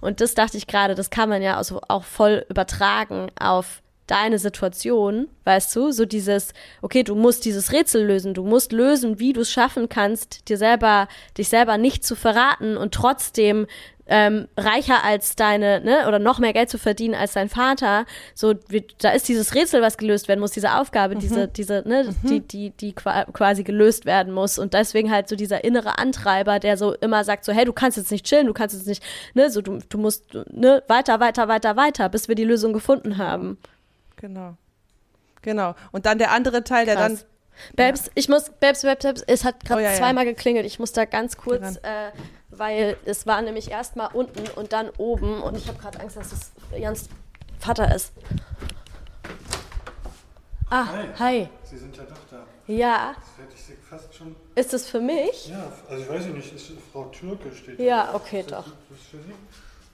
Und das dachte ich gerade, das kann man ja also auch voll übertragen auf deine Situation, weißt du, so dieses, okay, du musst dieses Rätsel lösen, du musst lösen, wie du es schaffen kannst, dir selber, dich selber nicht zu verraten und trotzdem ähm, reicher als deine, ne, oder noch mehr Geld zu verdienen als dein Vater. So, wie, da ist dieses Rätsel, was gelöst werden muss, diese Aufgabe, mhm. diese, diese, ne, mhm. die, die, die quasi gelöst werden muss. Und deswegen halt so dieser innere Antreiber, der so immer sagt, so, hey, du kannst jetzt nicht chillen, du kannst jetzt nicht, ne, so, du, du musst, ne, weiter, weiter, weiter, weiter, bis wir die Lösung gefunden haben. Genau. Genau. Und dann der andere Teil, Krass. der dann Babs, ja. ich muss, Babs, Babs, Babs, es hat gerade oh, ja, zweimal ja. geklingelt. Ich muss da ganz kurz äh, weil es war nämlich erstmal unten und dann oben und ich habe gerade Angst, dass es Jans Vater ist. Ah, hi. hi. Sie sind ja doch da. Ja. Das hätte ich fast schon. Ist das für mich? Ja, also ich weiß nicht, ist Frau Türke steht Ja, da. okay, ist doch. Das ist für Sie?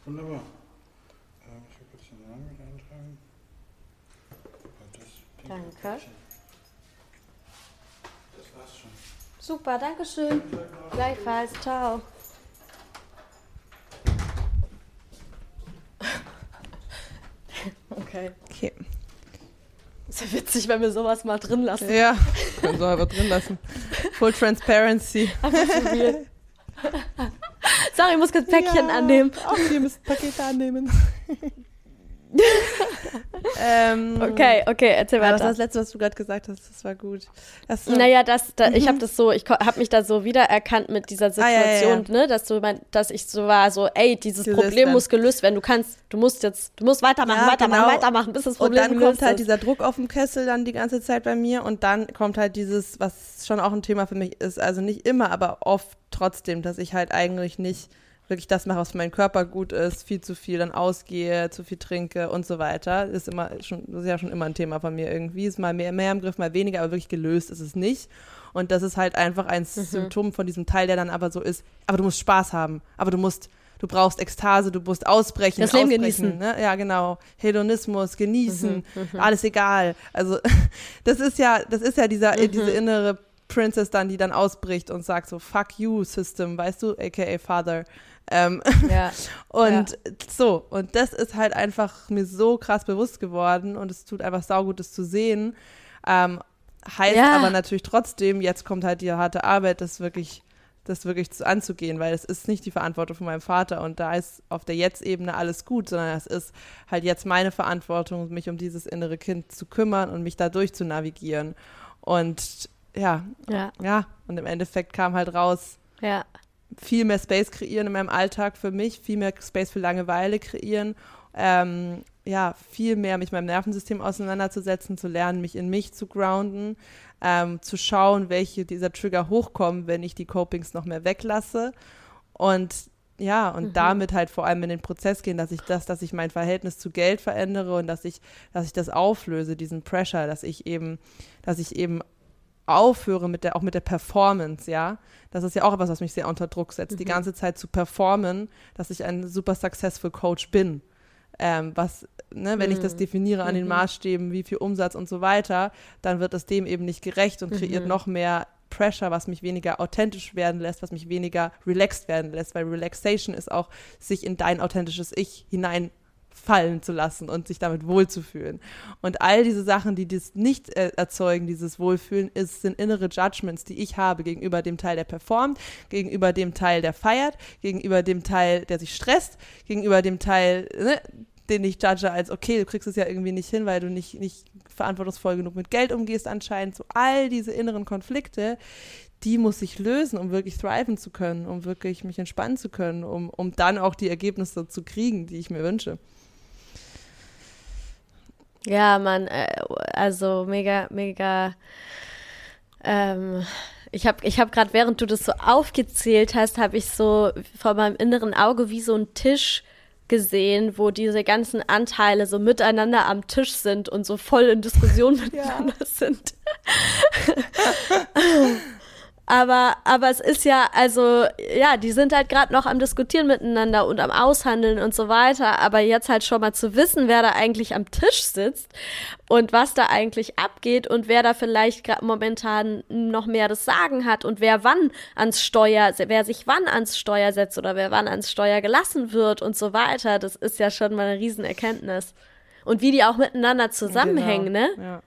Wunderbar. Ähm, ich will kurz den Namen mit eintragen. Danke. Das war's schon. Super, danke schön. Gleichfalls, ciao. Okay. Okay. Ist ja witzig, wenn wir sowas mal drin lassen. Ja, können wir aber drin lassen. Full Transparency. Sorry, ich muss kurz Päckchen ja, annehmen. Auch wir müssen Pakete annehmen. <laughs> ähm, okay, okay, erzähl weiter. Das war das Letzte, was du gerade gesagt hast. Das war gut. Das, so. Naja, das, da, ich habe das so, ich habe mich da so wiedererkannt mit dieser Situation, ah, ja, ja, ja. ne, dass du, mein, dass ich so war, so, ey, dieses gelöst Problem muss gelöst werden. Du kannst, du musst jetzt, du musst weitermachen, weitermachen, genau. weitermachen, bis das Problem gelöst ist. Und dann kommt halt dieser Druck auf dem Kessel dann die ganze Zeit bei mir und dann kommt halt dieses, was schon auch ein Thema für mich ist, also nicht immer, aber oft trotzdem, dass ich halt eigentlich nicht wirklich das mache, was für meinen Körper gut ist, viel zu viel dann ausgehe, zu viel trinke und so weiter. Ist immer schon, das ist ja schon immer ein Thema von mir irgendwie. Ist mal mehr, mehr im Griff, mal weniger, aber wirklich gelöst ist es nicht. Und das ist halt einfach ein mhm. Symptom von diesem Teil, der dann aber so ist, aber du musst Spaß haben, aber du musst du brauchst Ekstase, du musst ausbrechen. Das Leben ausbrechen, genießen. Ne? Ja, genau. Hedonismus, genießen, Mhm, mhm. alles egal. Also <laughs> das ist ja, das ist ja dieser, Mhm. diese innere Princess dann, die dann ausbricht und sagt so, fuck you, System, weißt du, aka Father. Ähm, Ja. <laughs> und so, und das ist halt einfach mir so krass bewusst geworden und es tut einfach saugut, das zu sehen. Ähm, heißt Ja. aber natürlich trotzdem, jetzt kommt halt die harte Arbeit, das wirklich, das wirklich zu, anzugehen, weil es ist nicht die Verantwortung von meinem Vater und da ist auf der Jetzt-Ebene alles gut, sondern es ist halt jetzt meine Verantwortung, mich um dieses innere Kind zu kümmern und mich da durch zu navigieren. Und ja, Ja. ja, und im Endeffekt kam halt raus, Ja. Viel mehr Space kreieren in meinem Alltag für mich, viel mehr Space für Langeweile kreieren, ähm, ja, viel mehr mich mit meinem Nervensystem auseinanderzusetzen, zu lernen, mich in mich zu grounden, ähm, zu schauen, welche dieser Trigger hochkommen, wenn ich die Copings noch mehr weglasse und ja, und Mhm. damit halt vor allem in den Prozess gehen, dass ich das, dass ich mein Verhältnis zu Geld verändere und dass ich, dass ich das auflöse, diesen Pressure, dass ich eben, dass ich eben aufhöre mit der, auch mit der Performance, ja. Das ist ja auch etwas, was mich sehr unter Druck setzt, die Mhm. ganze Zeit zu performen, dass ich ein super successful Coach bin. Ähm, was, ne, wenn ich das Mhm. definiere an den Mhm. Maßstäben, wie viel Umsatz und so weiter, dann wird es dem eben nicht gerecht und kreiert Mhm. noch mehr Pressure, was mich weniger authentisch werden lässt, was mich weniger relaxed werden lässt, weil Relaxation ist auch, sich in dein authentisches Ich hineinfallen zu lassen und sich damit wohlzufühlen. Und all diese Sachen, die das nicht äh, erzeugen, dieses Wohlfühlen, ist, sind innere Judgments, die ich habe gegenüber dem Teil, der performt, gegenüber dem Teil, der feiert, gegenüber dem Teil, der sich stresst, gegenüber dem Teil, ne, den ich judge als, okay, du kriegst es ja irgendwie nicht hin, weil du nicht, nicht verantwortungsvoll genug mit Geld umgehst anscheinend. So all diese inneren Konflikte, die muss ich lösen, um wirklich thriven zu können, um wirklich mich entspannen zu können, um, um dann auch die Ergebnisse zu kriegen, die ich mir wünsche. Ja, Mann, äh, also mega, mega. Ähm, ich habe ich hab gerade, während du das so aufgezählt hast, habe ich so vor meinem inneren Auge wie so einen Tisch gesehen, wo diese ganzen Anteile so miteinander am Tisch sind und so voll in Diskussion <laughs> miteinander sind. <laughs> Aber, aber es ist ja, also, ja, die sind halt gerade noch am Diskutieren miteinander und am Aushandeln und so weiter. Aber jetzt halt schon mal zu wissen, wer da eigentlich am Tisch sitzt und was da eigentlich abgeht und wer da vielleicht gerade momentan noch mehr das Sagen hat und wer wann ans Steuer, wer sich wann ans Steuer setzt oder wer wann ans Steuer gelassen wird und so weiter, das ist ja schon mal eine Riesenerkenntnis. Und wie die auch miteinander zusammenhängen, genau. ne? Ja.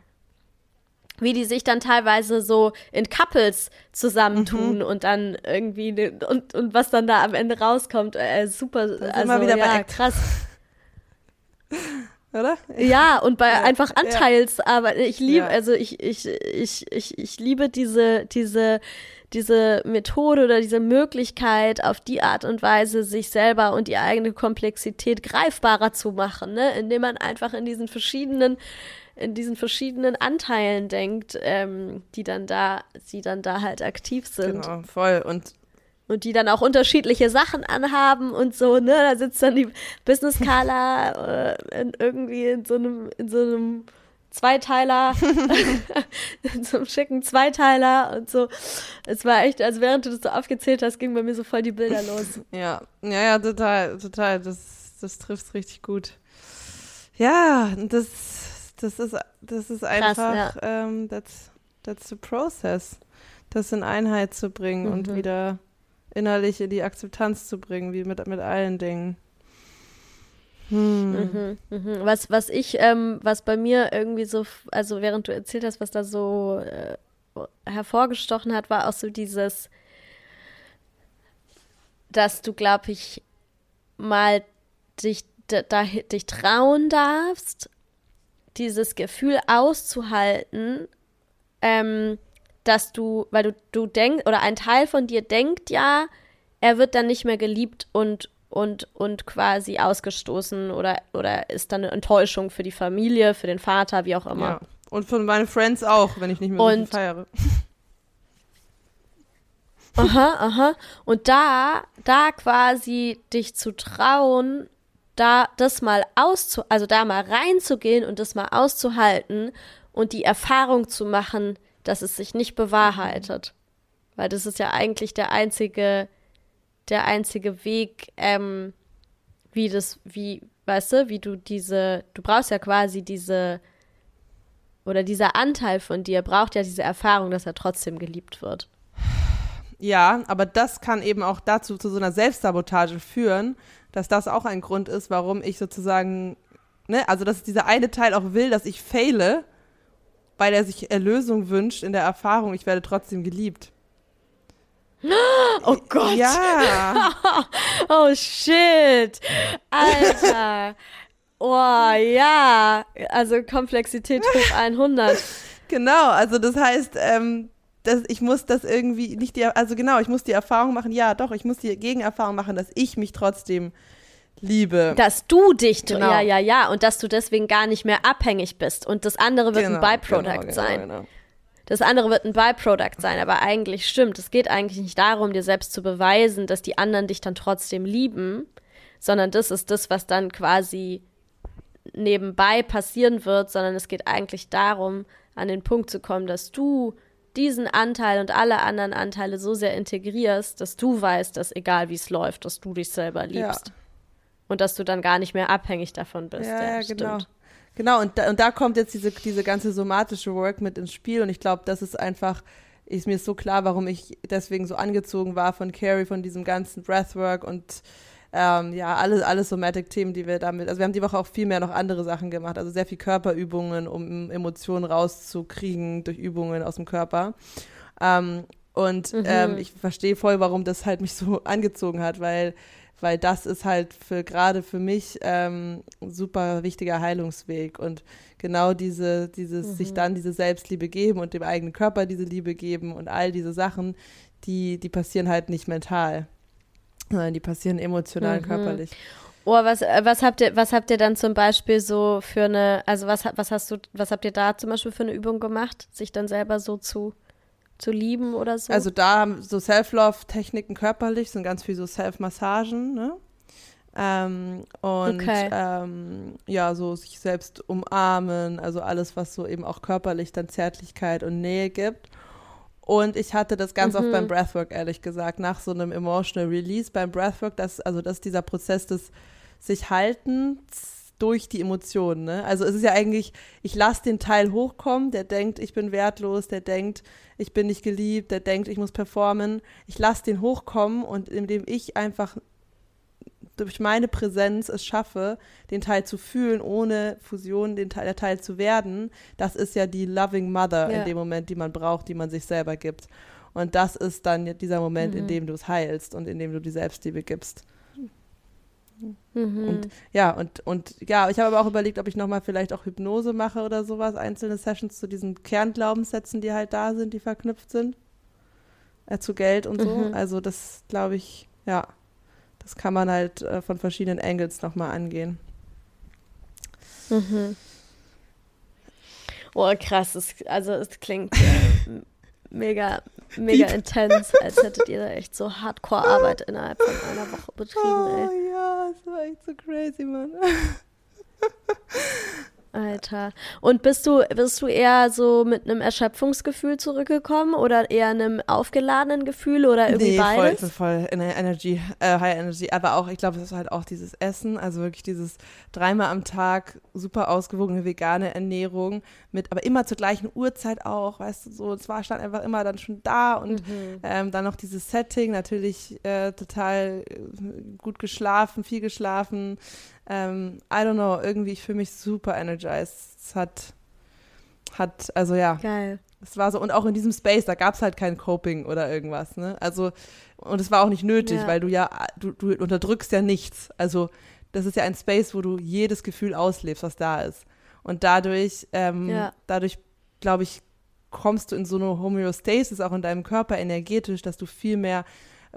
Wie die sich dann teilweise so in Couples zusammentun Mhm. und dann irgendwie ne- und, und was dann da am Ende rauskommt, äh, super, also wir wieder bei ja, Act. krass. <laughs> Oder? Ja, und bei Ja, einfach. Anteilsarbeit, ich liebe, Ja. also ich, ich, ich, ich, ich liebe diese, diese, diese Methode oder diese Möglichkeit, auf die Art und Weise sich selber und die eigene Komplexität greifbarer zu machen, ne? indem man einfach in diesen verschiedenen in diesen verschiedenen Anteilen denkt, ähm, die dann da, die dann da halt aktiv sind Genau, voll. Und und die dann auch unterschiedliche Sachen anhaben und so, ne? Da sitzt dann die Business Carla äh, in, irgendwie in so einem, in so einem Zweiteiler, <laughs> <laughs> in so einem schicken Zweiteiler und so. Es war echt, also während du das so aufgezählt hast, gingen bei mir so voll die Bilder <laughs> los. ja, ja, ja, total, total. Das, das trifft richtig gut. Ja, das, das ist, das ist einfach, ähm, that's, that's the process. Das in Einheit zu bringen und Mhm. wieder innerlich in die Akzeptanz zu bringen, wie mit, mit allen Dingen. Hm. Mhm, mhm. Was, was ich, ähm, was bei mir irgendwie so, also während du erzählt hast, was da so äh, hervorgestochen hat, war auch so dieses, dass du, glaube ich, mal dich, da, dich trauen darfst, dieses Gefühl auszuhalten, ähm, dass du, weil du, du denkst, oder ein Teil von dir denkt ja, er wird dann nicht mehr geliebt und, und, und quasi ausgestoßen oder, oder ist dann eine Enttäuschung für die Familie, für den Vater, wie auch immer. Ja. Und von meinen Friends auch, wenn ich nicht mehr so Und- feiere. Aha, aha. Und da, da quasi dich zu trauen, da das mal auszu, also da mal reinzugehen und das mal auszuhalten und die Erfahrung zu machen, dass es sich nicht bewahrheitet. Weil das ist ja eigentlich der einzige, der einzige Weg, ähm, wie das, wie, weißt du, wie du diese, du brauchst ja quasi diese, oder dieser Anteil von dir braucht ja diese Erfahrung, dass er trotzdem geliebt wird. Ja, aber das kann eben auch dazu zu so einer Selbstsabotage führen, dass das auch ein Grund ist, warum ich sozusagen, ne, also dass dieser eine Teil auch will, dass ich fehle, weil er sich Erlösung wünscht in der Erfahrung, ich werde trotzdem geliebt. <gasps> Oh Gott. Ja. <laughs> oh shit. Alter. Oh ja. Also Komplexität hoch <laughs> 100. Genau, also das heißt, ähm, dass ich muss das irgendwie nicht die, also genau, ich muss die Erfahrung machen, ja doch, ich muss die Gegenerfahrung machen, dass ich mich trotzdem liebe. Dass du dich, Genau. ja, ja, ja, und dass du deswegen gar nicht mehr abhängig bist. Und das andere wird Genau, ein Byproduct genau, genau, sein. genau. Das andere wird ein Byproduct sein, aber eigentlich stimmt. Es geht eigentlich nicht darum, dir selbst zu beweisen, dass die anderen dich dann trotzdem lieben, sondern das ist das, was dann quasi nebenbei passieren wird, sondern es geht eigentlich darum, an den Punkt zu kommen, dass du diesen Anteil und alle anderen Anteile so sehr integrierst, dass du weißt, dass egal wie es läuft, dass du dich selber liebst. Ja. Und dass du dann gar nicht mehr abhängig davon bist. Ja, ja, stimmt. genau. Genau, und da, und da kommt jetzt diese, diese ganze somatische Work mit ins Spiel und ich glaube, das ist einfach, ist mir so klar, warum ich deswegen so angezogen war von Carrie, von diesem ganzen Breathwork und ähm, ja, alle, alle Somatic-Themen, die wir damit, also wir haben die Woche auch viel mehr noch andere Sachen gemacht, also sehr viel Körperübungen, um Emotionen rauszukriegen durch Übungen aus dem Körper. Ähm, und Mhm. ähm, ich verstehe voll, warum das halt mich so <laughs> angezogen hat, weil weil das ist halt für gerade für mich ähm, ein super wichtiger Heilungsweg und genau diese dieses sich dann diese Selbstliebe geben und dem eigenen Körper diese Liebe geben und all diese Sachen, die die passieren halt nicht mental, sondern die passieren emotional Mhm. körperlich. Oh, was, äh, was habt ihr, was habt ihr dann zum Beispiel so für eine, also was, was hast du, was habt ihr da zum Beispiel für eine Übung gemacht, sich dann selber so zu, zu lieben oder so? Also da haben so Self-Love-Techniken körperlich, sind ganz viel so Self-Massagen, ne? Ähm, und Okay. ähm, ja, so sich selbst umarmen, also alles, was so eben auch körperlich dann Zärtlichkeit und Nähe gibt. Und ich hatte das ganz oft Mhm. beim Breathwork, ehrlich gesagt, nach so einem Emotional Release beim Breathwork, das, also das ist dieser Prozess des sich Haltens durch die Emotionen. Ne? Also es ist ja eigentlich, ich lasse den Teil hochkommen, der denkt, ich bin wertlos, der denkt, ich bin nicht geliebt, der denkt, ich muss performen. Ich lasse den hochkommen und indem ich einfach durch meine Präsenz es schaffe, den Teil zu fühlen, ohne Fusion den Teil, der Teil zu werden, das ist ja die Loving Mother Ja. in dem Moment, die man braucht, die man sich selber gibt. Und das ist dann dieser Moment, in Mhm. dem du es heilst und in dem du die Selbstliebe gibst. mhm. Und ja, und, und ja, ich habe aber auch überlegt, ob ich nochmal vielleicht auch Hypnose mache oder sowas, einzelne Sessions zu diesen Kernglaubenssätzen, die halt da sind, die verknüpft sind. Äh, zu Geld und so. Mhm. Also das glaube ich, ja, das kann man halt äh, von verschiedenen Angles nochmal angehen. Mhm. Oh, krass. Es, also es klingt äh, mega, <laughs> mega Piep. intens, als hättet ihr da echt so Hardcore-Arbeit innerhalb von einer Woche betrieben, Oh ey. ja, das war echt so crazy, Mann. <laughs> Alter. Und bist du, bist du eher so mit einem Erschöpfungsgefühl zurückgekommen oder eher einem aufgeladenen Gefühl oder irgendwie nee, voll, beides? bin voll in der Energy, äh, High Energy. Aber auch, ich glaube, es ist halt auch dieses Essen, also wirklich dieses dreimal am Tag super ausgewogene vegane Ernährung mit, aber immer zur gleichen Uhrzeit auch, weißt du, so. Es war stand einfach immer dann schon da und Mhm. ähm, dann noch dieses Setting, natürlich äh, total äh, gut geschlafen, viel geschlafen. Ähm, I don't know, irgendwie, ich fühle mich super energized. Es hat, hat, also ja, Geil. es war so, und auch in diesem Space, da gab es halt kein Coping oder irgendwas, ne? Also, und es war auch nicht nötig, Ja. weil du ja, du, du unterdrückst ja nichts. Also, das ist ja ein Space, wo du jedes Gefühl auslebst, was da ist. Und dadurch, ähm, Ja. dadurch, glaube ich, kommst du in so eine Homöostasis auch in deinem Körper energetisch, dass du viel mehr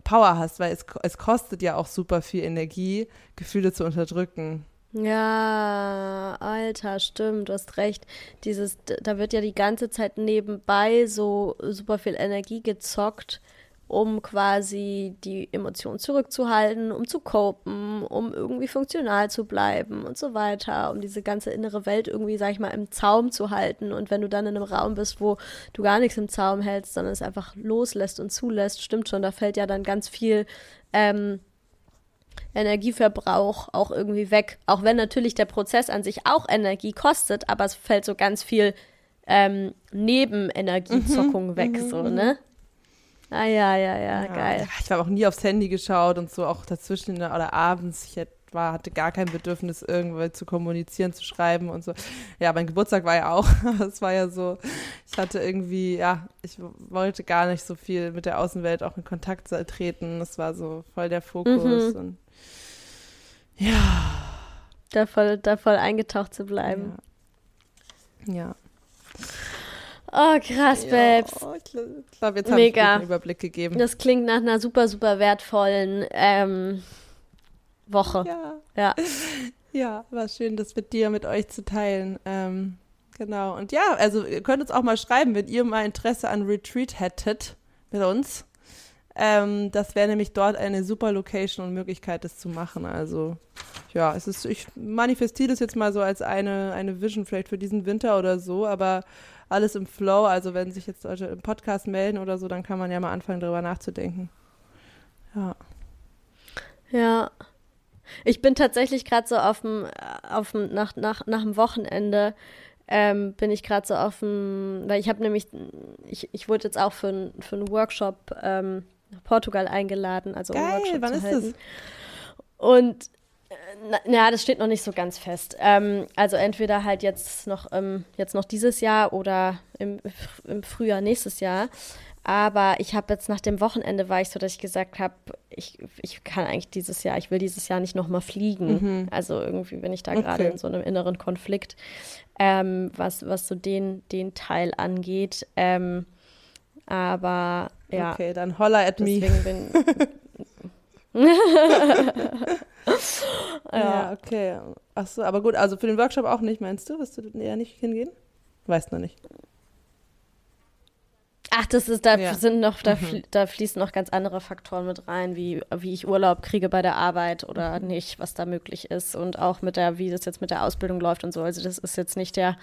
Power hast, weil es, es kostet ja auch super viel Energie, Gefühle zu unterdrücken. Ja, Alter, stimmt, du hast recht. Dieses, da wird ja die ganze Zeit nebenbei so super viel Energie gezockt um quasi die Emotionen zurückzuhalten, um zu copen, um irgendwie funktional zu bleiben und so weiter, um diese ganze innere Welt irgendwie, sag ich mal, im Zaum zu halten. Und wenn du dann in einem Raum bist, wo du gar nichts im Zaum hältst, sondern es einfach loslässt und zulässt, stimmt schon, da fällt ja dann ganz viel ähm, Energieverbrauch auch irgendwie weg. Auch wenn natürlich der Prozess an sich auch Energie kostet, aber es fällt so ganz viel ähm, Nebenenergiezockung mhm, weg, mhm, so, mhm. ne? Ah ja, ja, ja, ja, geil. Ich habe auch nie aufs Handy geschaut und so, auch dazwischen oder abends. Ich war, hatte gar kein Bedürfnis, irgendwo zu kommunizieren, zu schreiben und so. Ja, mein Geburtstag war ja auch, <laughs> es war ja so, ich hatte irgendwie, ja, ich wollte gar nicht so viel mit der Außenwelt auch in Kontakt treten. Das war so voll der Fokus mhm. und ja. Da voll, da voll eingetaucht zu bleiben. Ja. ja. Oh, krass, ja, Babes. ich glaube, jetzt habe ich einen Überblick gegeben. Das klingt nach einer super, super wertvollen ähm, Woche. Ja. ja. <laughs> Ja, war schön, das mit dir, mit euch zu teilen. Ähm, genau. Und ja, also ihr könnt uns auch mal schreiben, wenn ihr mal Interesse an Retreat hättet mit uns. Ähm, das wäre nämlich dort eine super Location und Möglichkeit, das zu machen. Also ja, es ist, ich manifestiere das jetzt mal so als eine, eine Vision vielleicht für diesen Winter oder so, aber alles im Flow. Also wenn sich jetzt Leute im Podcast melden oder so, dann kann man ja mal anfangen, darüber nachzudenken. Ja. Ja. Ich bin tatsächlich gerade so auf dem, auf dem, nach, nach, nach dem Wochenende ähm, bin ich gerade so auf dem, weil ich habe nämlich, ich, ich wurde jetzt auch für, für einen Workshop ähm, nach Portugal eingeladen, also Geil, um Workshop wann zu halten. Ist das? Und äh, na, na, das steht noch nicht so ganz fest. Ähm, also entweder halt jetzt noch, ähm, jetzt noch dieses Jahr oder im, im Frühjahr nächstes Jahr. Aber ich habe jetzt nach dem Wochenende war ich so, dass ich gesagt habe, ich, ich kann eigentlich dieses Jahr, ich will dieses Jahr nicht nochmal fliegen. Mhm. Also irgendwie bin ich da okay. gerade in so einem inneren Konflikt, ähm, was, was so den, den Teil angeht. Ähm, aber ja. Okay, dann holla at me. Bin, <laughs> <laughs> <laughs> ja. ja, okay. Achso, aber gut, also für den Workshop auch nicht, meinst du? Wirst du eher nicht hingehen? Weißt noch nicht. Ach, das ist, da ja. sind noch, da, mhm. da, fließen noch ganz andere Faktoren mit rein, wie, wie ich Urlaub kriege bei der Arbeit oder mhm. nicht, was da möglich ist und auch mit der, wie das jetzt mit der Ausbildung läuft und so. Also das ist jetzt nicht der,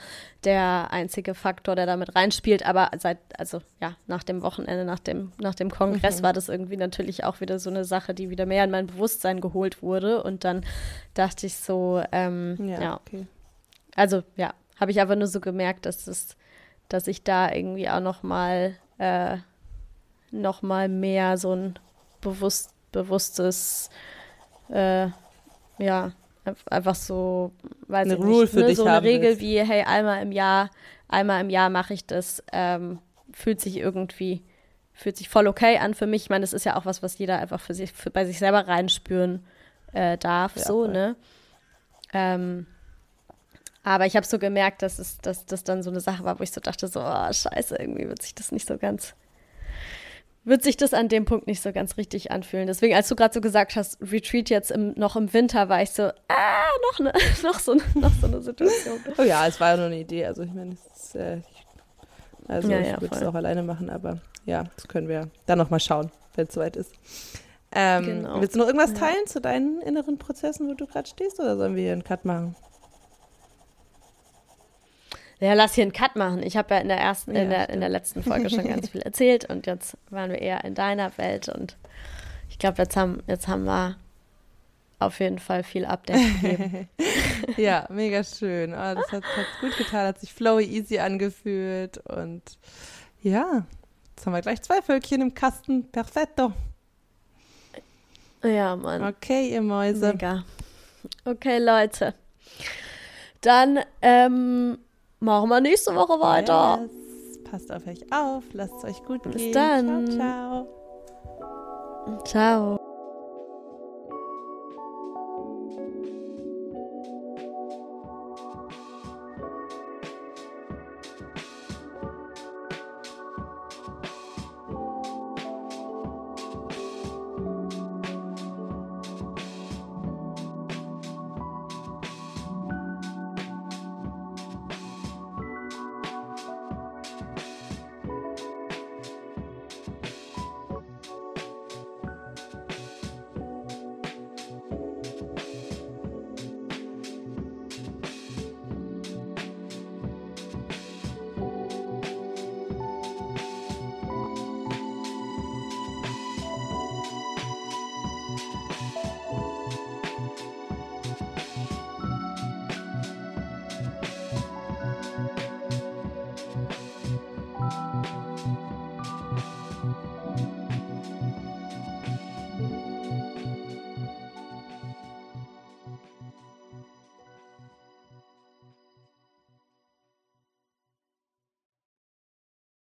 der einzige Faktor, der da mit reinspielt, aber seit, also ja, nach dem Wochenende, nach dem, nach dem Kongress mhm. war das irgendwie natürlich auch wieder so eine Sache, die wieder mehr in mein Bewusstsein geholt wurde und dann dachte ich so, ähm, ja, ja. Okay. also ja, habe ich aber nur so gemerkt, dass es dass ich da irgendwie auch noch mal äh, noch mal mehr so ein bewusst, bewusstes, äh, ja, einfach so, weiß eine ich Rule nicht, für ne? dich so eine Regel willst. wie, hey, einmal im Jahr, einmal im Jahr mache ich das, ähm, fühlt sich irgendwie, fühlt sich voll okay an für mich. Ich meine, das ist ja auch was, was jeder einfach für sich, für, bei sich selber reinspüren äh, darf, ja, so, voll. ne? Ähm, aber ich habe so gemerkt, dass es dass das dann so eine Sache war, wo ich so dachte, so, oh, scheiße, irgendwie wird sich das nicht so ganz, wird sich das an dem Punkt nicht so ganz richtig anfühlen. Deswegen, als du gerade so gesagt hast, Retreat jetzt im, noch im Winter, war ich so, ah, noch, ne, <laughs> noch, so, noch so eine Situation. <laughs> oh ja, es war ja nur eine Idee. Also ich meine, äh, also ja, ich ja, würde es auch alleine machen, aber ja, das können wir dann noch mal schauen, wenn es soweit ist. Ähm, genau. Willst du noch irgendwas teilen ja. zu deinen inneren Prozessen, wo du gerade stehst, oder sollen wir hier einen Cut machen? Ja, lass hier einen Cut machen. Ich habe ja in der ersten, ja, in, der, in der letzten Folge schon ganz viel <laughs> erzählt und jetzt waren wir eher in deiner Welt und ich glaube, jetzt haben, jetzt haben wir auf jeden Fall viel Update gegeben. <laughs> ja, mega schön. Oh, das hat, hat gut getan, hat sich flowy easy angefühlt und ja, jetzt haben wir gleich zwei Völkchen im Kasten. Perfetto. Ja, Mann. Okay, ihr Mäuse. Mega. Okay, Leute. Dann, ähm, Machen wir nächste Woche weiter. Yes. Passt auf euch auf, lasst es euch gut Bis gehen. Bis dann. Ciao, ciao. Ciao.